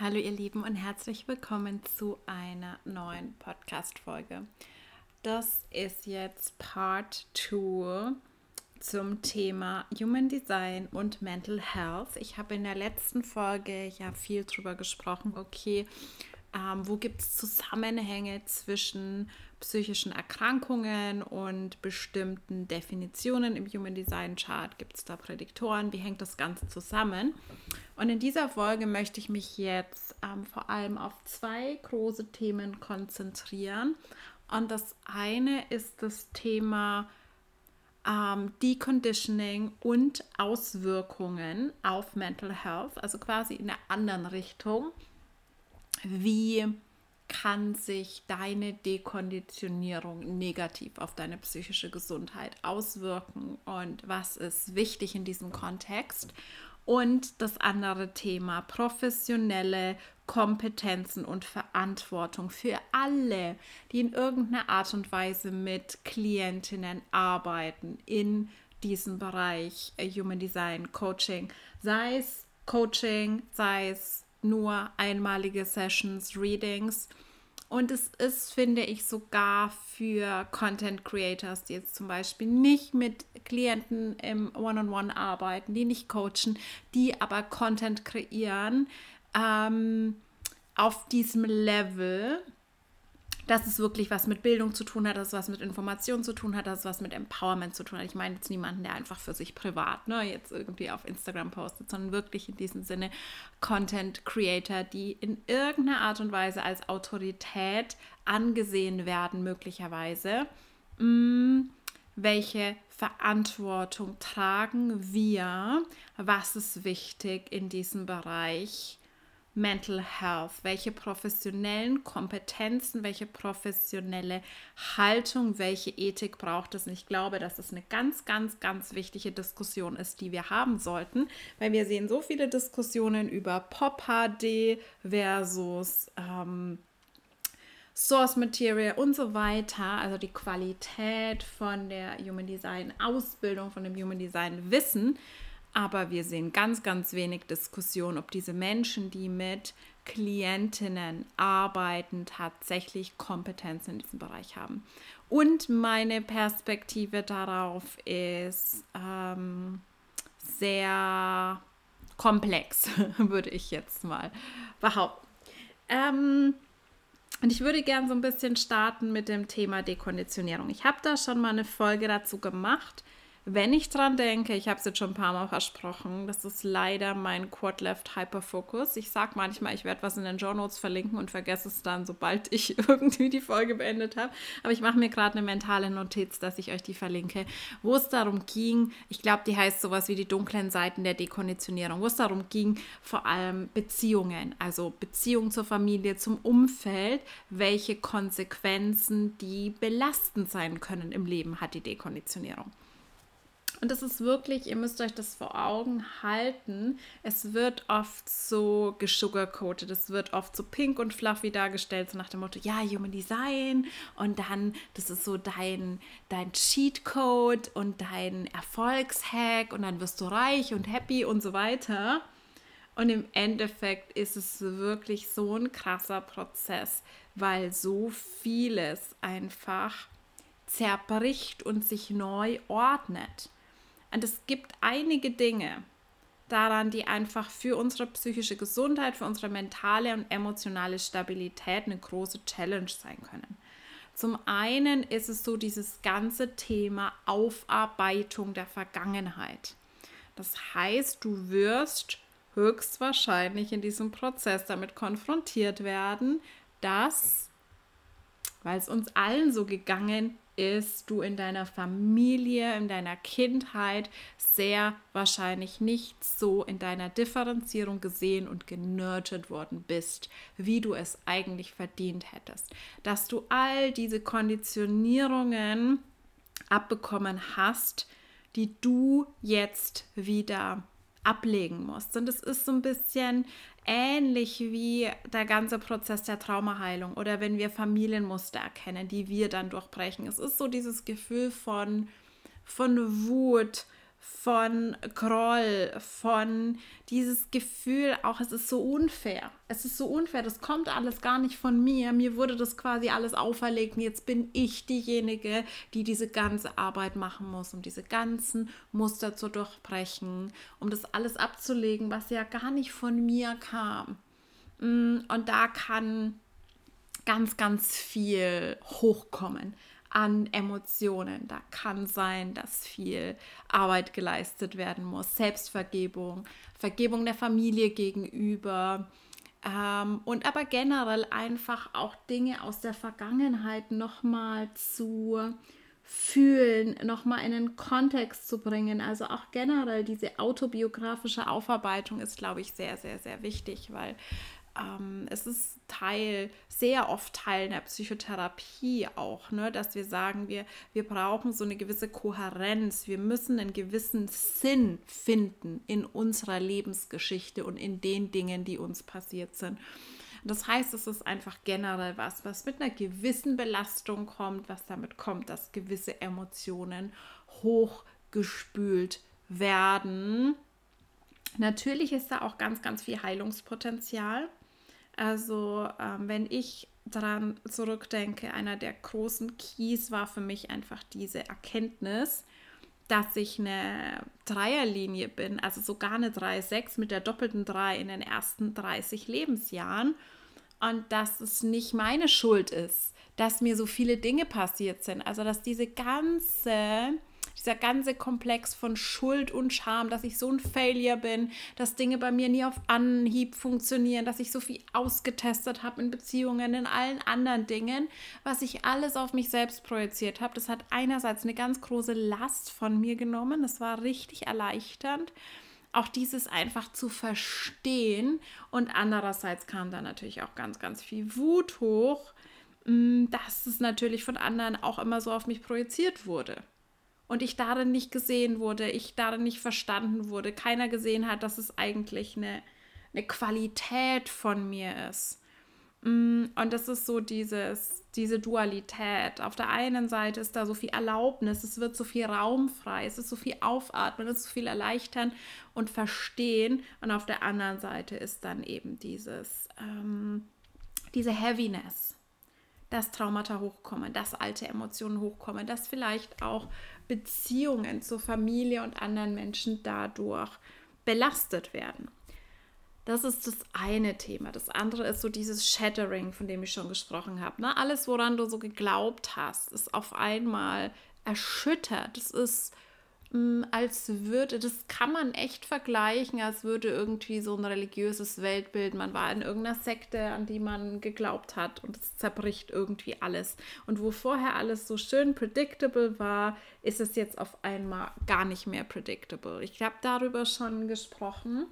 Hallo ihr Lieben und herzlich willkommen zu einer neuen Podcast-Folge. Das ist jetzt Part 2 zum Thema Human Design und Mental Health. Ich habe in der letzten Folge ja viel darüber gesprochen, okay, ähm, wo gibt es Zusammenhänge zwischen psychischen Erkrankungen und bestimmten Definitionen im Human Design Chart? Gibt es da Prädiktoren? Wie hängt das Ganze zusammen? Und in dieser Folge möchte ich mich jetzt ähm, vor allem auf zwei große Themen konzentrieren. Und das eine ist das Thema ähm, Deconditioning und Auswirkungen auf Mental Health, also quasi in der anderen Richtung wie kann sich deine Dekonditionierung negativ auf deine psychische Gesundheit auswirken und was ist wichtig in diesem Kontext. Und das andere Thema, professionelle Kompetenzen und Verantwortung für alle, die in irgendeiner Art und Weise mit Klientinnen arbeiten in diesem Bereich äh, Human Design Coaching, sei es Coaching, sei es nur einmalige Sessions, Readings. Und es ist, finde ich, sogar für Content Creators, die jetzt zum Beispiel nicht mit Klienten im One-on-One -on -One arbeiten, die nicht coachen, die aber Content kreieren, ähm, auf diesem Level dass es wirklich was mit Bildung zu tun hat, dass es was mit Information zu tun hat, dass es was mit Empowerment zu tun hat. Ich meine jetzt niemanden, der einfach für sich privat ne, jetzt irgendwie auf Instagram postet, sondern wirklich in diesem Sinne Content Creator, die in irgendeiner Art und Weise als Autorität angesehen werden, möglicherweise. Hm, welche Verantwortung tragen wir? Was ist wichtig in diesem Bereich? Mental Health? Welche professionellen Kompetenzen, welche professionelle Haltung, welche Ethik braucht es? Und ich glaube, dass es eine ganz, ganz, ganz wichtige Diskussion ist, die wir haben sollten, weil wir sehen so viele Diskussionen über Pop-HD versus ähm, Source Material und so weiter, also die Qualität von der Human Design Ausbildung, von dem Human Design Wissen aber wir sehen ganz, ganz wenig Diskussion, ob diese Menschen, die mit Klientinnen arbeiten, tatsächlich Kompetenzen in diesem Bereich haben. Und meine Perspektive darauf ist ähm, sehr komplex, würde ich jetzt mal behaupten. Ähm, und ich würde gerne so ein bisschen starten mit dem Thema Dekonditionierung. Ich habe da schon mal eine Folge dazu gemacht wenn ich dran denke, ich habe es jetzt schon ein paar Mal versprochen, das ist leider mein Quad Left Hyperfocus. Ich sage manchmal, ich werde was in den Journals Notes verlinken und vergesse es dann, sobald ich irgendwie die Folge beendet habe. Aber ich mache mir gerade eine mentale Notiz, dass ich euch die verlinke, wo es darum ging, ich glaube, die heißt sowas wie die dunklen Seiten der Dekonditionierung, wo es darum ging, vor allem Beziehungen, also Beziehung zur Familie, zum Umfeld, welche Konsequenzen die belastend sein können im Leben hat die Dekonditionierung. Und das ist wirklich, ihr müsst euch das vor Augen halten. Es wird oft so gesugarcoated, es wird oft so pink und fluffy dargestellt, so nach dem Motto, ja, Human Design und dann, das ist so dein, dein Cheatcode und dein Erfolgshack und dann wirst du reich und happy und so weiter. Und im Endeffekt ist es wirklich so ein krasser Prozess, weil so vieles einfach zerbricht und sich neu ordnet. Und es gibt einige Dinge daran, die einfach für unsere psychische Gesundheit, für unsere mentale und emotionale Stabilität eine große Challenge sein können. Zum einen ist es so dieses ganze Thema Aufarbeitung der Vergangenheit. Das heißt, du wirst höchstwahrscheinlich in diesem Prozess damit konfrontiert werden, dass, weil es uns allen so gegangen ist, du in deiner Familie, in deiner Kindheit sehr wahrscheinlich nicht so in deiner Differenzierung gesehen und genurtured worden bist, wie du es eigentlich verdient hättest. Dass du all diese Konditionierungen abbekommen hast, die du jetzt wieder ablegen musst. Und es ist so ein bisschen ähnlich wie der ganze Prozess der Traumaheilung oder wenn wir Familienmuster erkennen, die wir dann durchbrechen. Es ist so dieses Gefühl von, von Wut, von Groll, von dieses Gefühl, auch es ist so unfair. Es ist so unfair, das kommt alles gar nicht von mir. Mir wurde das quasi alles auferlegt und jetzt bin ich diejenige, die diese ganze Arbeit machen muss, um diese ganzen Muster zu durchbrechen, um das alles abzulegen, was ja gar nicht von mir kam. Mm, und da kann ganz, ganz viel hochkommen an Emotionen. Da kann sein, dass viel Arbeit geleistet werden muss. Selbstvergebung, Vergebung der Familie gegenüber. Ähm, und aber generell einfach auch Dinge aus der Vergangenheit nochmal zu fühlen, nochmal in den Kontext zu bringen. Also auch generell diese autobiografische Aufarbeitung ist, glaube ich, sehr, sehr, sehr wichtig, weil ähm, es ist Teil, sehr oft Teil der Psychotherapie auch, ne, dass wir sagen, wir, wir brauchen so eine gewisse Kohärenz, wir müssen einen gewissen Sinn finden in unserer Lebensgeschichte und in den Dingen, die uns passiert sind. Das heißt, es ist einfach generell was, was mit einer gewissen Belastung kommt, was damit kommt, dass gewisse Emotionen hochgespült werden. Natürlich ist da auch ganz, ganz viel Heilungspotenzial. Also ähm, wenn ich daran zurückdenke, einer der großen Keys war für mich einfach diese Erkenntnis, dass ich eine Dreierlinie bin, also sogar eine 3-6 mit der doppelten 3 in den ersten 30 Lebensjahren und dass es nicht meine Schuld ist, dass mir so viele Dinge passiert sind. Also dass diese ganze dieser ganze Komplex von Schuld und Scham, dass ich so ein Failure bin, dass Dinge bei mir nie auf Anhieb funktionieren, dass ich so viel ausgetestet habe in Beziehungen, in allen anderen Dingen, was ich alles auf mich selbst projiziert habe. Das hat einerseits eine ganz große Last von mir genommen. Das war richtig erleichternd auch dieses einfach zu verstehen. Und andererseits kam da natürlich auch ganz, ganz viel Wut hoch, mm, dass es natürlich von anderen auch immer so auf mich projiziert wurde und ich darin nicht gesehen wurde, ich darin nicht verstanden wurde, keiner gesehen hat, dass es eigentlich eine, eine Qualität von mir ist. Mm, und das ist so dieses, diese Dualität. Auf der einen Seite ist da so viel Erlaubnis, es wird so viel Raum frei, es ist so viel Aufatmen, es ist so viel Erleichtern und Verstehen. Und auf der anderen Seite ist dann eben dieses, ähm, diese Heaviness, dass Traumata hochkommen, dass alte Emotionen hochkommen, dass vielleicht auch Beziehungen zur Familie und anderen Menschen dadurch belastet werden. Das ist das eine Thema. Das andere ist so dieses Shattering, von dem ich schon gesprochen habe. Ne? Alles, woran du so geglaubt hast, ist auf einmal erschüttert. Das ist als würde, das kann man echt vergleichen, als würde irgendwie so ein religiöses Weltbild, man war in irgendeiner Sekte, an die man geglaubt hat und es zerbricht irgendwie alles. Und wo vorher alles so schön predictable war, ist es jetzt auf einmal gar nicht mehr predictable. Ich habe darüber schon gesprochen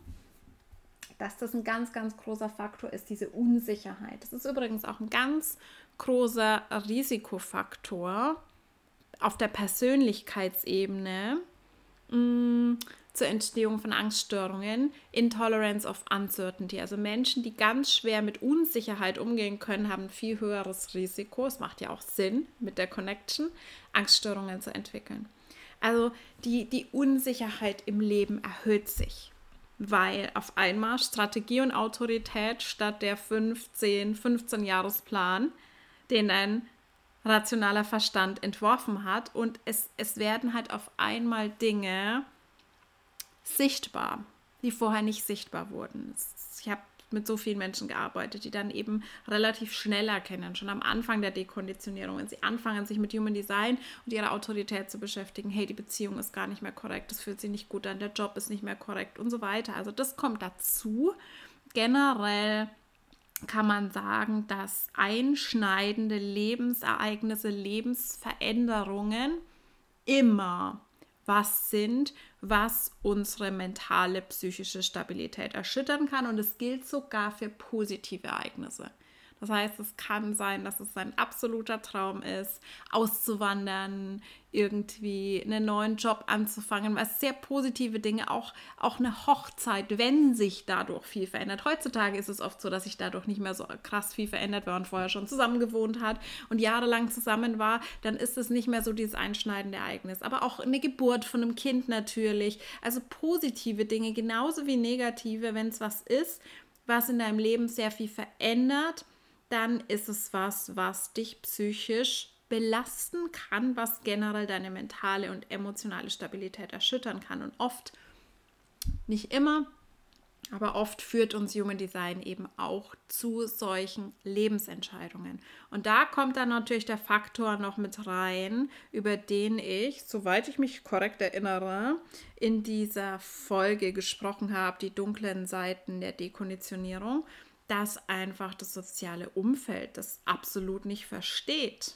dass das ein ganz, ganz großer Faktor ist, diese Unsicherheit. Das ist übrigens auch ein ganz großer Risikofaktor auf der Persönlichkeitsebene, mh, zur Entstehung von Angststörungen, Intolerance of Uncertainty. Also Menschen, die ganz schwer mit Unsicherheit umgehen können, haben ein viel höheres Risiko, es macht ja auch Sinn mit der Connection, Angststörungen zu entwickeln. Also die, die Unsicherheit im Leben erhöht sich, weil auf einmal Strategie und Autorität statt der 15, 15 Jahresplan, den ein rationaler Verstand entworfen hat. Und es, es werden halt auf einmal Dinge sichtbar, die vorher nicht sichtbar wurden. Ich habe mit so vielen Menschen gearbeitet, die dann eben relativ schnell erkennen, schon am Anfang der Dekonditionierung, wenn sie anfangen, sich mit Human Design und ihrer Autorität zu beschäftigen, hey, die Beziehung ist gar nicht mehr korrekt, das fühlt sich nicht gut an, der Job ist nicht mehr korrekt und so weiter. Also das kommt dazu. Generell kann man sagen, dass einschneidende Lebensereignisse, Lebensveränderungen immer was sind, was unsere mentale, psychische Stabilität erschüttern kann. Und es gilt sogar für positive Ereignisse. Das heißt, es kann sein, dass es sein absoluter Traum ist, auszuwandern, irgendwie einen neuen Job anzufangen, was sehr positive Dinge, auch, auch eine Hochzeit, wenn sich dadurch viel verändert. Heutzutage ist es oft so, dass sich dadurch nicht mehr so krass viel verändert, wenn man vorher schon zusammen gewohnt hat und jahrelang zusammen war, dann ist es nicht mehr so dieses einschneidende Ereignis. Aber auch eine Geburt von einem Kind natürlich. Also positive Dinge genauso wie negative, wenn es was ist, was in deinem Leben sehr viel verändert dann ist es was, was dich psychisch belasten kann, was generell deine mentale und emotionale Stabilität erschüttern kann. Und oft, nicht immer, aber oft führt uns Human Design eben auch zu solchen Lebensentscheidungen. Und da kommt dann natürlich der Faktor noch mit rein, über den ich, soweit ich mich korrekt erinnere, in dieser Folge gesprochen habe, die dunklen Seiten der Dekonditionierung dass einfach das soziale Umfeld das absolut nicht versteht.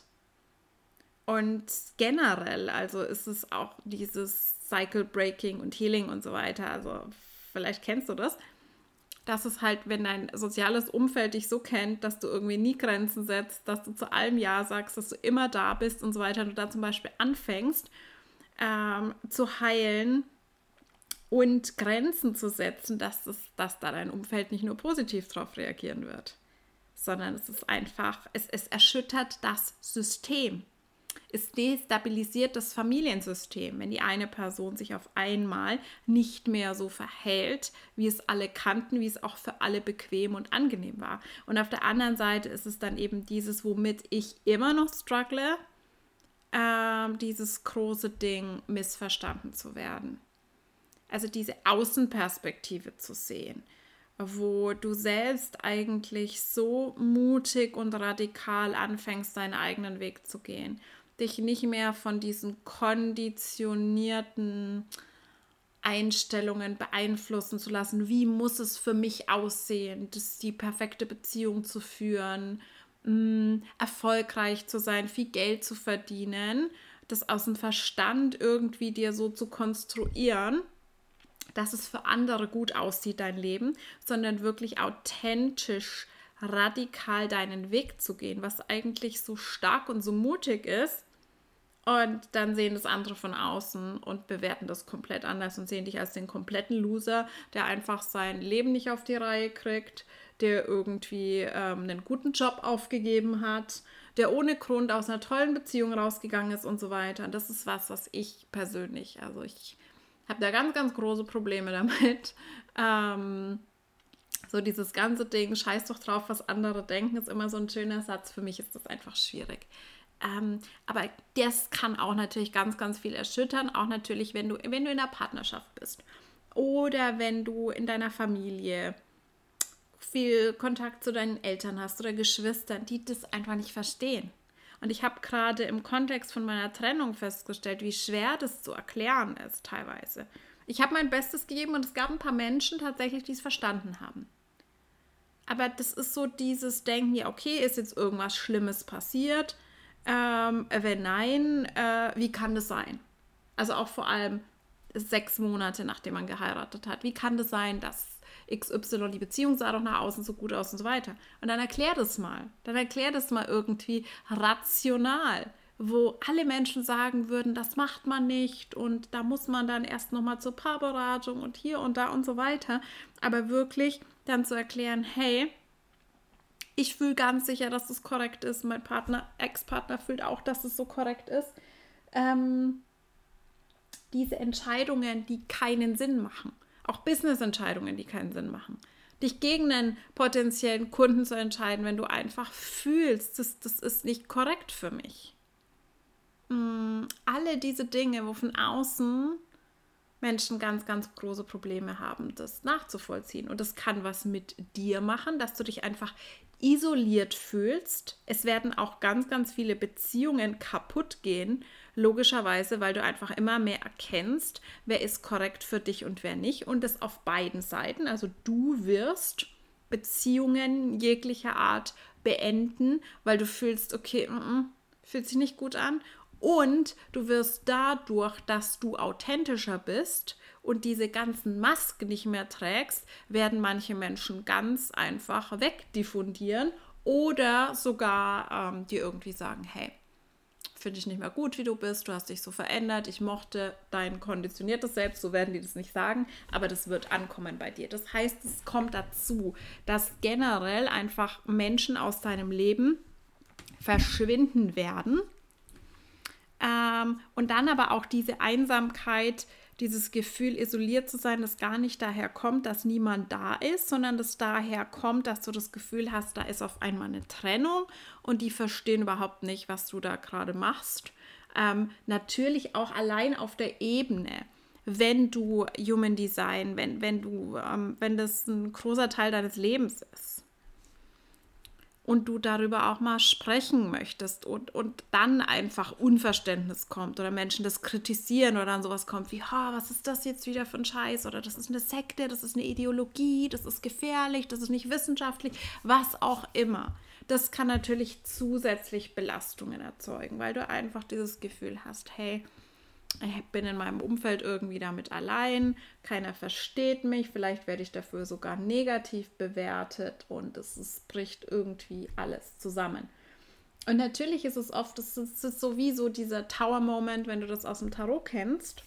Und generell, also ist es auch dieses Cycle Breaking und Healing und so weiter. Also vielleicht kennst du das. Dass es halt, wenn dein soziales Umfeld dich so kennt, dass du irgendwie nie Grenzen setzt, dass du zu allem Ja sagst, dass du immer da bist und so weiter, und du da zum Beispiel anfängst ähm, zu heilen, und Grenzen zu setzen, dass, es, dass da dein Umfeld nicht nur positiv darauf reagieren wird, sondern es ist einfach, es, es erschüttert das System. Es destabilisiert das Familiensystem, wenn die eine Person sich auf einmal nicht mehr so verhält, wie es alle kannten, wie es auch für alle bequem und angenehm war. Und auf der anderen Seite ist es dann eben dieses, womit ich immer noch struggle, äh, dieses große Ding, missverstanden zu werden also diese Außenperspektive zu sehen, wo du selbst eigentlich so mutig und radikal anfängst, deinen eigenen Weg zu gehen, dich nicht mehr von diesen konditionierten Einstellungen beeinflussen zu lassen, wie muss es für mich aussehen, das die perfekte Beziehung zu führen, mm, erfolgreich zu sein, viel Geld zu verdienen, das aus dem Verstand irgendwie dir so zu konstruieren dass es für andere gut aussieht, dein Leben, sondern wirklich authentisch, radikal deinen Weg zu gehen, was eigentlich so stark und so mutig ist. Und dann sehen das andere von außen und bewerten das komplett anders und sehen dich als den kompletten Loser, der einfach sein Leben nicht auf die Reihe kriegt, der irgendwie ähm, einen guten Job aufgegeben hat, der ohne Grund aus einer tollen Beziehung rausgegangen ist und so weiter. Und das ist was, was ich persönlich, also ich habe da ganz, ganz große Probleme damit. Ähm, so dieses ganze Ding, scheiß doch drauf, was andere denken, ist immer so ein schöner Satz. Für mich ist das einfach schwierig. Ähm, aber das kann auch natürlich ganz, ganz viel erschüttern. Auch natürlich, wenn du, wenn du in der Partnerschaft bist oder wenn du in deiner Familie viel Kontakt zu deinen Eltern hast oder Geschwistern, die das einfach nicht verstehen. Und ich habe gerade im Kontext von meiner Trennung festgestellt, wie schwer das zu erklären ist teilweise. Ich habe mein Bestes gegeben und es gab ein paar Menschen tatsächlich, die es verstanden haben. Aber das ist so dieses Denken, ja, okay, ist jetzt irgendwas Schlimmes passiert? Ähm, wenn nein, äh, wie kann das sein? Also auch vor allem sechs Monate, nachdem man geheiratet hat. Wie kann das sein, dass XY, die Beziehung sah doch nach außen so gut aus und so weiter. Und dann erklär das mal. Dann erklär das mal irgendwie rational, wo alle Menschen sagen würden, das macht man nicht und da muss man dann erst nochmal zur Paarberatung und hier und da und so weiter. Aber wirklich dann zu erklären, hey, ich fühle ganz sicher, dass es korrekt ist. Mein Partner, Ex-Partner fühlt auch, dass es so korrekt ist. Ähm, diese Entscheidungen, die keinen Sinn machen auch Business-Entscheidungen, die keinen Sinn machen. Dich gegen einen potenziellen Kunden zu entscheiden, wenn du einfach fühlst, das, das ist nicht korrekt für mich. Mm, alle diese Dinge, wo von außen Menschen ganz, ganz große Probleme haben, das nachzuvollziehen. Und das kann was mit dir machen, dass du dich einfach isoliert fühlst. Es werden auch ganz, ganz viele Beziehungen kaputt gehen, logischerweise, weil du einfach immer mehr erkennst, wer ist korrekt für dich und wer nicht. Und das auf beiden Seiten. Also du wirst Beziehungen jeglicher Art beenden, weil du fühlst, okay, mm -mm, fühlt sich nicht gut an. Und du wirst dadurch, dass du authentischer bist und diese ganzen Masken nicht mehr trägst, werden manche Menschen ganz einfach wegdiffundieren oder sogar ähm, die irgendwie sagen, hey, finde ich nicht mehr gut, wie du bist, du hast dich so verändert, ich mochte dein konditioniertes Selbst, so werden die das nicht sagen, aber das wird ankommen bei dir. Das heißt, es kommt dazu, dass generell einfach Menschen aus deinem Leben verschwinden werden ähm, und dann aber auch diese Einsamkeit, dieses Gefühl, isoliert zu sein, das gar nicht daher kommt, dass niemand da ist, sondern das daher kommt, dass du das Gefühl hast, da ist auf einmal eine Trennung und die verstehen überhaupt nicht, was du da gerade machst. Ähm, natürlich auch allein auf der Ebene, wenn du Human Design, wenn, wenn du, ähm, wenn das ein großer Teil deines Lebens ist und du darüber auch mal sprechen möchtest und, und dann einfach Unverständnis kommt oder Menschen das kritisieren oder dann sowas kommt wie, ha, was ist das jetzt wieder für ein Scheiß oder das ist eine Sekte, das ist eine Ideologie, das ist gefährlich, das ist nicht wissenschaftlich, was auch immer. Das kann natürlich zusätzlich Belastungen erzeugen, weil du einfach dieses Gefühl hast, hey, ich bin in meinem Umfeld irgendwie damit allein, keiner versteht mich, vielleicht werde ich dafür sogar negativ bewertet und es, es bricht irgendwie alles zusammen. Und natürlich ist es oft, es ist, sowieso dieser Tower-Moment, wenn du das aus dem Tarot kennst.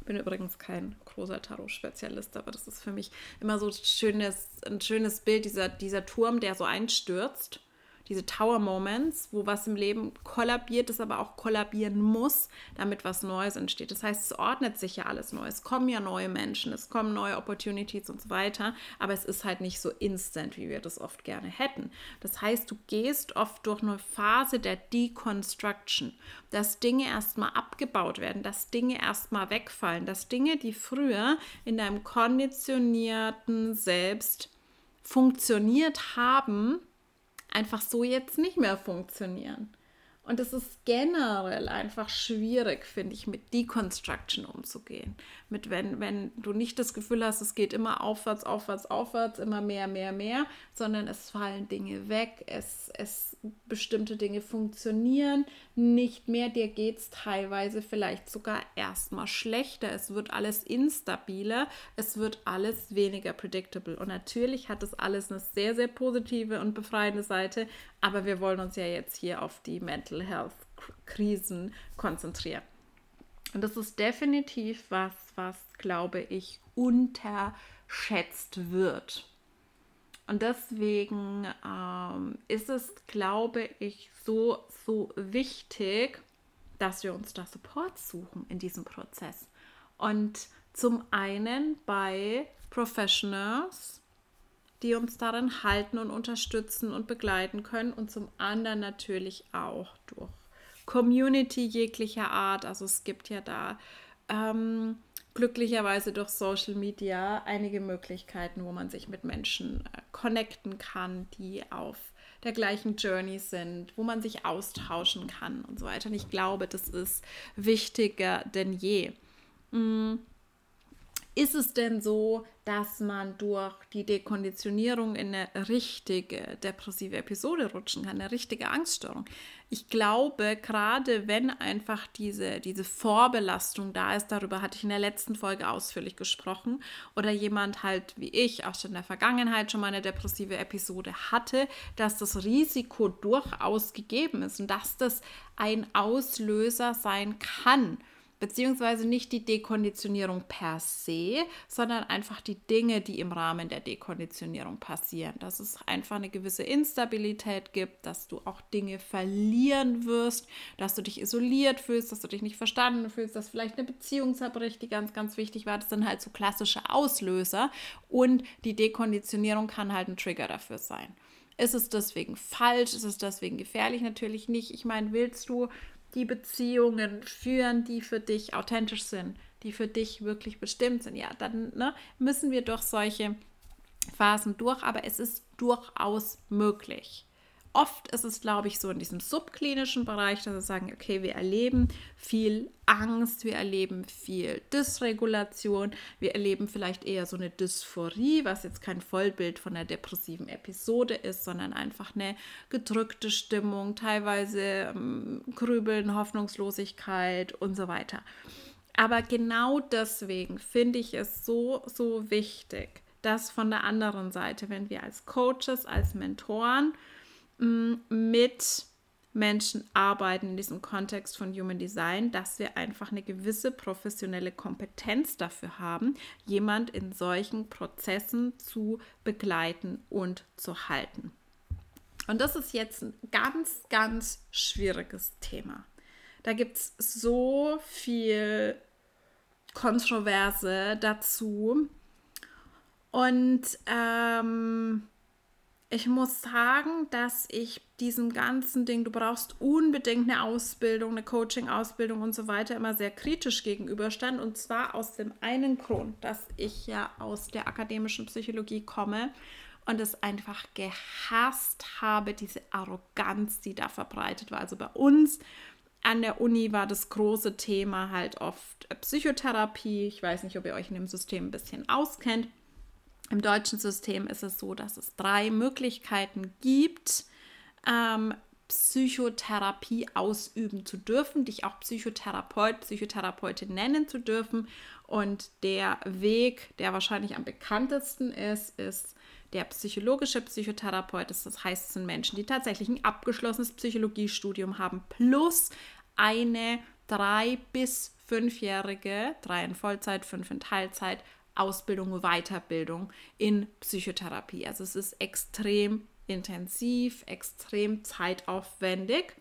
Ich bin übrigens kein großer Tarot-Spezialist, aber das ist für mich immer so ein schönes, ein schönes Bild, dieser, dieser Turm, der so einstürzt diese Tower Moments, wo was im Leben kollabiert, das aber auch kollabieren muss, damit was Neues entsteht. Das heißt, es ordnet sich ja alles neu. Es kommen ja neue Menschen, es kommen neue Opportunities und so weiter, aber es ist halt nicht so instant, wie wir das oft gerne hätten. Das heißt, du gehst oft durch eine Phase der Deconstruction, dass Dinge erstmal abgebaut werden, dass Dinge erstmal wegfallen, dass Dinge, die früher in deinem konditionierten Selbst funktioniert haben, einfach so jetzt nicht mehr funktionieren. Und es ist generell einfach schwierig, finde ich, mit Deconstruction umzugehen. Mit wenn, wenn du nicht das Gefühl hast, es geht immer aufwärts, aufwärts, aufwärts, immer mehr, mehr, mehr, sondern es fallen Dinge weg, es, es bestimmte Dinge funktionieren nicht mehr, dir geht es teilweise vielleicht sogar erstmal schlechter. Es wird alles instabiler, es wird alles weniger predictable. Und natürlich hat das alles eine sehr, sehr positive und befreiende Seite, aber wir wollen uns ja jetzt hier auf die Mental Health Krisen konzentrieren. Und das ist definitiv was, was, glaube ich, unterschätzt wird. Und deswegen ähm, ist es, glaube ich, so, so wichtig, dass wir uns da Support suchen in diesem Prozess. Und zum einen bei Professionals, die uns darin halten und unterstützen und begleiten können und zum anderen natürlich auch durch Community jeglicher Art. Also es gibt ja da ähm, glücklicherweise durch Social Media einige Möglichkeiten, wo man sich mit Menschen äh, connecten kann, die auf der gleichen Journey sind, wo man sich austauschen kann und so weiter. Und ich glaube, das ist wichtiger denn je. Mhm. Ist es denn so, dass man durch die Dekonditionierung in eine richtige depressive Episode rutschen kann, eine richtige Angststörung? Ich glaube, gerade wenn einfach diese, diese Vorbelastung da ist, darüber hatte ich in der letzten Folge ausführlich gesprochen, oder jemand halt wie ich auch schon in der Vergangenheit schon mal eine depressive Episode hatte, dass das Risiko durchaus gegeben ist und dass das ein Auslöser sein kann beziehungsweise nicht die Dekonditionierung per se, sondern einfach die Dinge, die im Rahmen der Dekonditionierung passieren. Dass es einfach eine gewisse Instabilität gibt, dass du auch Dinge verlieren wirst, dass du dich isoliert fühlst, dass du dich nicht verstanden fühlst, dass vielleicht eine Beziehung zerbricht, die ganz, ganz wichtig war. Das sind halt so klassische Auslöser und die Dekonditionierung kann halt ein Trigger dafür sein. Ist es deswegen falsch? Ist es deswegen gefährlich? Natürlich nicht. Ich meine, willst du die Beziehungen führen, die für dich authentisch sind, die für dich wirklich bestimmt sind, ja, dann ne, müssen wir durch solche Phasen durch, aber es ist durchaus möglich oft ist es, glaube ich, so in diesem subklinischen Bereich, dass wir sagen, okay, wir erleben viel Angst, wir erleben viel Dysregulation, wir erleben vielleicht eher so eine Dysphorie, was jetzt kein Vollbild von einer depressiven Episode ist, sondern einfach eine gedrückte Stimmung, teilweise ähm, Grübeln, Hoffnungslosigkeit und so weiter. Aber genau deswegen finde ich es so, so wichtig, dass von der anderen Seite, wenn wir als Coaches, als Mentoren, mit Menschen arbeiten in diesem Kontext von Human Design, dass wir einfach eine gewisse professionelle Kompetenz dafür haben, jemand in solchen Prozessen zu begleiten und zu halten. Und das ist jetzt ein ganz, ganz schwieriges Thema. Da gibt es so viel Kontroverse dazu. Und ähm, ich muss sagen, dass ich diesem ganzen Ding, du brauchst unbedingt eine Ausbildung, eine Coaching-Ausbildung und so weiter, immer sehr kritisch gegenüberstand. Und zwar aus dem einen Grund, dass ich ja aus der akademischen Psychologie komme und es einfach gehasst habe, diese Arroganz, die da verbreitet war. Also bei uns an der Uni war das große Thema halt oft Psychotherapie. Ich weiß nicht, ob ihr euch in dem System ein bisschen auskennt. Im deutschen System ist es so, dass es drei Möglichkeiten gibt, ähm, Psychotherapie ausüben zu dürfen, dich auch Psychotherapeut, Psychotherapeutin nennen zu dürfen. Und der Weg, der wahrscheinlich am bekanntesten ist, ist der psychologische Psychotherapeut. Das heißt, es sind Menschen, die tatsächlich ein abgeschlossenes Psychologiestudium haben, plus eine drei- bis fünfjährige, drei in Vollzeit, fünf in Teilzeit, Ausbildung, Weiterbildung in Psychotherapie. Also es ist extrem intensiv, extrem zeitaufwendig.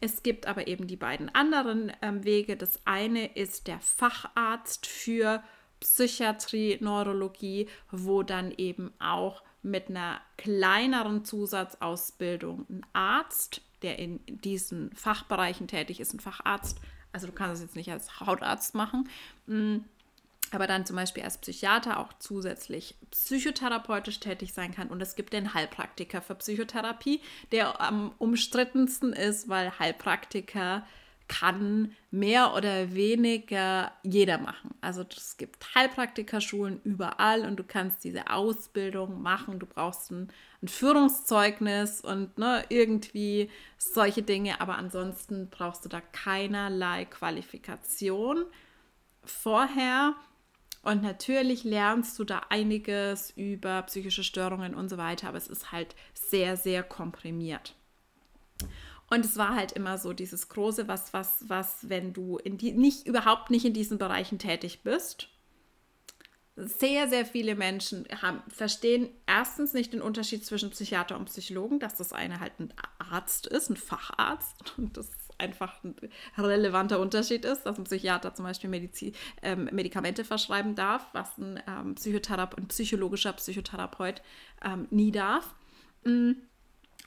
Es gibt aber eben die beiden anderen ähm, Wege. Das eine ist der Facharzt für Psychiatrie, Neurologie, wo dann eben auch mit einer kleineren Zusatzausbildung ein Arzt, der in diesen Fachbereichen tätig ist, ein Facharzt, also du kannst es jetzt nicht als Hautarzt machen, mm, aber dann zum Beispiel als Psychiater auch zusätzlich psychotherapeutisch tätig sein kann. Und es gibt den Heilpraktiker für Psychotherapie, der am umstrittensten ist, weil Heilpraktiker kann mehr oder weniger jeder machen. Also es gibt Heilpraktikerschulen überall und du kannst diese Ausbildung machen. Du brauchst ein, ein Führungszeugnis und ne, irgendwie solche Dinge, aber ansonsten brauchst du da keinerlei Qualifikation vorher. Und natürlich lernst du da einiges über psychische Störungen und so weiter, aber es ist halt sehr, sehr komprimiert. Und es war halt immer so dieses große, was, was, was, wenn du in die, nicht, überhaupt nicht in diesen Bereichen tätig bist. Sehr, sehr viele Menschen haben, verstehen erstens nicht den Unterschied zwischen Psychiater und Psychologen, dass das eine halt ein Arzt ist, ein Facharzt. Und das einfach ein relevanter Unterschied ist, dass ein Psychiater zum Beispiel Medizin, ähm, Medikamente verschreiben darf, was ein, ähm, Psychotherape ein psychologischer Psychotherapeut ähm, nie darf. Mhm.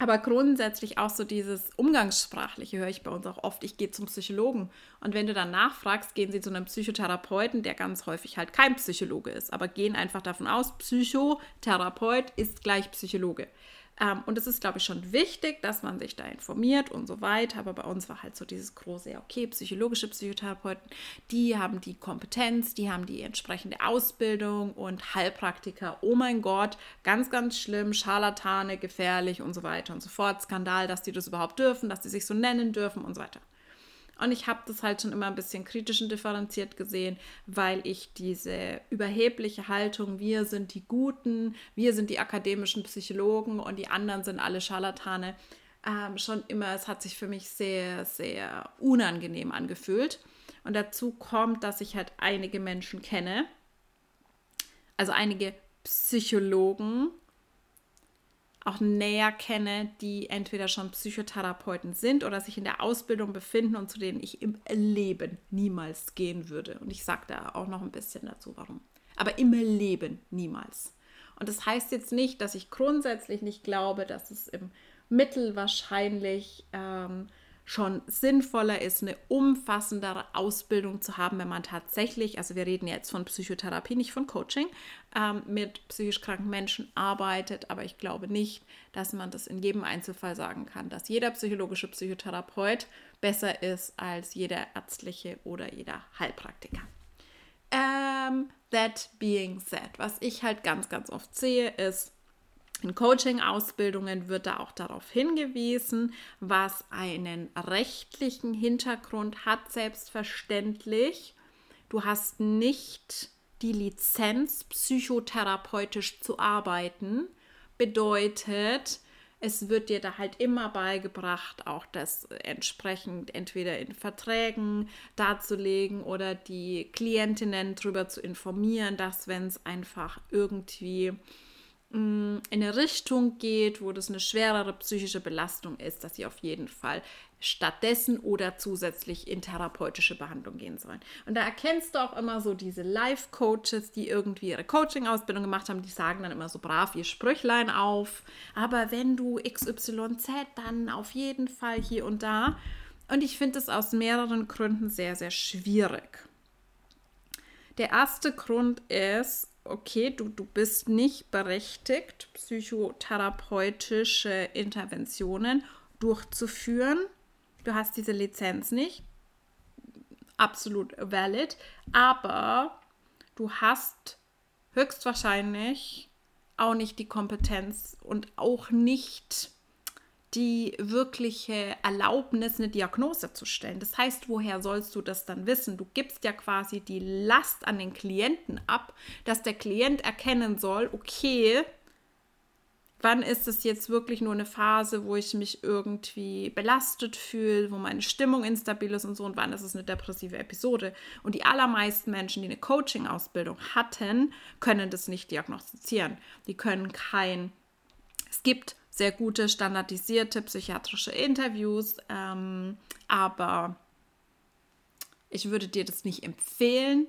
Aber grundsätzlich auch so dieses Umgangssprachliche höre ich bei uns auch oft. Ich gehe zum Psychologen. Und wenn du dann nachfragst, gehen sie zu einem Psychotherapeuten, der ganz häufig halt kein Psychologe ist, aber gehen einfach davon aus, Psychotherapeut ist gleich Psychologe. Ähm, und es ist, glaube ich, schon wichtig, dass man sich da informiert und so weiter. Aber bei uns war halt so dieses große, okay, psychologische Psychotherapeuten, die haben die Kompetenz, die haben die entsprechende Ausbildung und Heilpraktiker, oh mein Gott, ganz, ganz schlimm, Scharlatane, gefährlich und so weiter und so fort. Skandal, dass die das überhaupt dürfen, dass die sich so nennen dürfen und so weiter. Und ich habe das halt schon immer ein bisschen kritisch und differenziert gesehen, weil ich diese überhebliche Haltung, wir sind die Guten, wir sind die akademischen Psychologen und die anderen sind alle Scharlatane, ähm, schon immer, es hat sich für mich sehr, sehr unangenehm angefühlt. Und dazu kommt, dass ich halt einige Menschen kenne, also einige Psychologen, auch näher kenne, die entweder schon Psychotherapeuten sind oder sich in der Ausbildung befinden und zu denen ich im Leben niemals gehen würde. Und ich sage da auch noch ein bisschen dazu, warum. Aber im Leben niemals. Und das heißt jetzt nicht, dass ich grundsätzlich nicht glaube, dass es im Mittel wahrscheinlich ähm, schon sinnvoller ist, eine umfassendere Ausbildung zu haben, wenn man tatsächlich, also wir reden jetzt von Psychotherapie, nicht von Coaching, ähm, mit psychisch kranken Menschen arbeitet. Aber ich glaube nicht, dass man das in jedem Einzelfall sagen kann, dass jeder psychologische Psychotherapeut besser ist als jeder ärztliche oder jeder Heilpraktiker. Ähm, that being said, was ich halt ganz, ganz oft sehe, ist, in Coaching-Ausbildungen wird da auch darauf hingewiesen, was einen rechtlichen Hintergrund hat, selbstverständlich. Du hast nicht die Lizenz, psychotherapeutisch zu arbeiten. Bedeutet, Es wird dir da halt immer beigebracht, auch das entsprechend entweder in Verträgen darzulegen oder die Klientinnen darüber zu informieren, dass wenn es einfach irgendwie in eine Richtung geht, wo das eine schwerere psychische Belastung ist, dass sie auf jeden Fall stattdessen oder zusätzlich in therapeutische Behandlung gehen sollen. Und da erkennst du auch immer so diese Life-Coaches, die irgendwie ihre Coaching-Ausbildung gemacht haben, die sagen dann immer so brav ihr Sprüchlein auf. Aber wenn du XYZ, dann auf jeden Fall hier und da. Und ich finde es aus mehreren Gründen sehr, sehr schwierig. Der erste Grund ist, okay, du, du bist nicht berechtigt, psychotherapeutische Interventionen durchzuführen du hast diese Lizenz nicht. Absolut valid. Aber du hast höchstwahrscheinlich auch nicht die Kompetenz und auch nicht die wirkliche Erlaubnis, eine Diagnose zu stellen. Das heißt, woher sollst du das dann wissen? Du gibst ja quasi die Last an den Klienten ab, dass der Klient erkennen soll, okay, wann ist es jetzt wirklich nur eine Phase, wo ich mich irgendwie belastet fühle, wo meine Stimmung instabil ist und so und wann ist es eine depressive Episode. Und die allermeisten Menschen, die eine Coaching-Ausbildung hatten, können das nicht diagnostizieren. Die können kein, es gibt sehr gute standardisierte psychiatrische Interviews, ähm, aber ich würde dir das nicht empfehlen,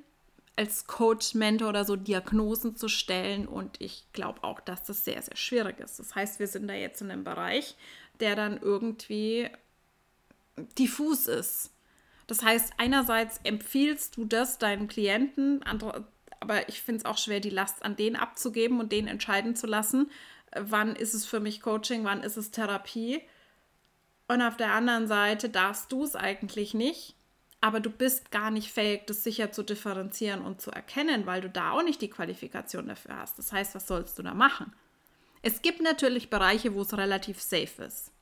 als Coach, Mentor oder so Diagnosen zu stellen. Und ich glaube auch, dass das sehr, sehr schwierig ist. Das heißt, wir sind da jetzt in einem Bereich, der dann irgendwie diffus ist. Das heißt, einerseits empfiehlst du das deinen Klienten, andere, aber ich finde es auch schwer, die Last an den abzugeben und den entscheiden zu lassen, wann ist es für mich Coaching, wann ist es Therapie. Und auf der anderen Seite darfst du es eigentlich nicht, aber du bist gar nicht fähig, das sicher zu differenzieren und zu erkennen, weil du da auch nicht die Qualifikation dafür hast. Das heißt, was sollst du da machen? Es gibt natürlich Bereiche, wo es relativ safe ist.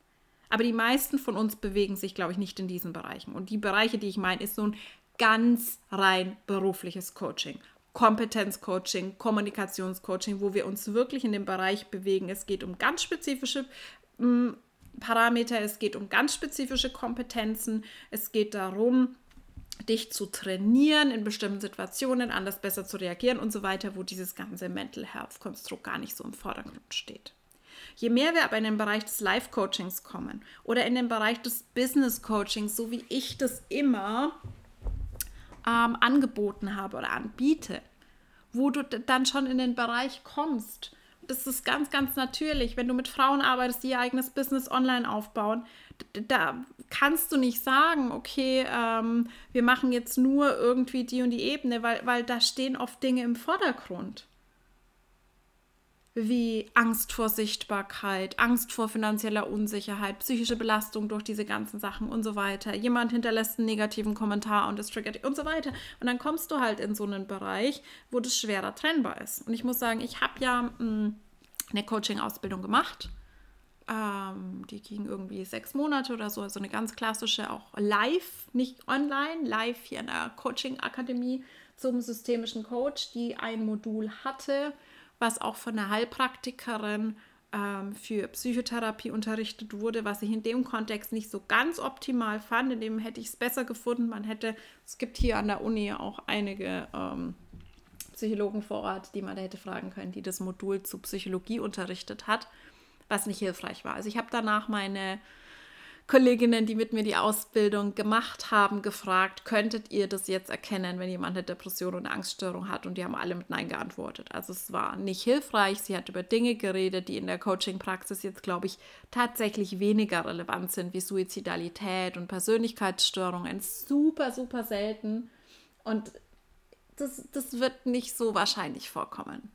Aber die meisten von uns bewegen sich, glaube ich, nicht in diesen Bereichen. Und die Bereiche, die ich meine, ist so ein ganz rein berufliches Coaching. Kompetenzcoaching, Kommunikationscoaching, wo wir uns wirklich in dem Bereich bewegen. Es geht um ganz spezifische mm, Parameter, es geht um ganz spezifische Kompetenzen, es geht darum, dich zu trainieren, in bestimmten Situationen anders besser zu reagieren und so weiter, wo dieses ganze Mental Health Konstrukt gar nicht so im Vordergrund steht. Je mehr wir aber in den Bereich des Life Coachings kommen oder in den Bereich des Business Coachings, so wie ich das immer ähm, angeboten habe oder anbiete, wo du dann schon in den Bereich kommst, das ist ganz, ganz natürlich. Wenn du mit Frauen arbeitest, die ihr eigenes Business online aufbauen, da kannst du nicht sagen, okay, ähm, wir machen jetzt nur irgendwie die und die Ebene, weil, weil da stehen oft Dinge im Vordergrund. Wie Angst vor Sichtbarkeit, Angst vor finanzieller Unsicherheit, psychische Belastung durch diese ganzen Sachen und so weiter. Jemand hinterlässt einen negativen Kommentar und es triggert und so weiter. Und dann kommst du halt in so einen Bereich, wo das schwerer trennbar ist. Und ich muss sagen, ich habe ja mh, hm, eine Coaching-Ausbildung gemacht ähm, die ging irgendwie sechs Monate oder so, also eine ganz klassische, auch live, nicht online, live hier in der Coaching-Akademie zum systemischen Coach, die ein Modul hatte, was auch von einer Heilpraktikerin ähm, für Psychotherapie unterrichtet wurde, was ich in dem Kontext nicht so ganz optimal fand. In dem hätte ich es besser gefunden. Man hätte, es gibt hier an der Uni auch einige ähm, Psychologen vor Ort, die man hätte fragen können, die das Modul zu Psychologie unterrichtet hat was nicht hilfreich war. Also ich habe danach meine Kolleginnen, die mit mir die Ausbildung gemacht haben, gefragt, könntet ihr das jetzt erkennen, wenn jemand eine Depression und Angststörung hat? Und die haben alle mit Nein geantwortet. Also es war nicht hilfreich. Sie hat über Dinge geredet, die in der Coaching-Praxis jetzt, glaube ich, tatsächlich weniger relevant sind, wie Suizidalität und Persönlichkeitsstörungen. Super, super selten. Und das, das wird nicht so wahrscheinlich vorkommen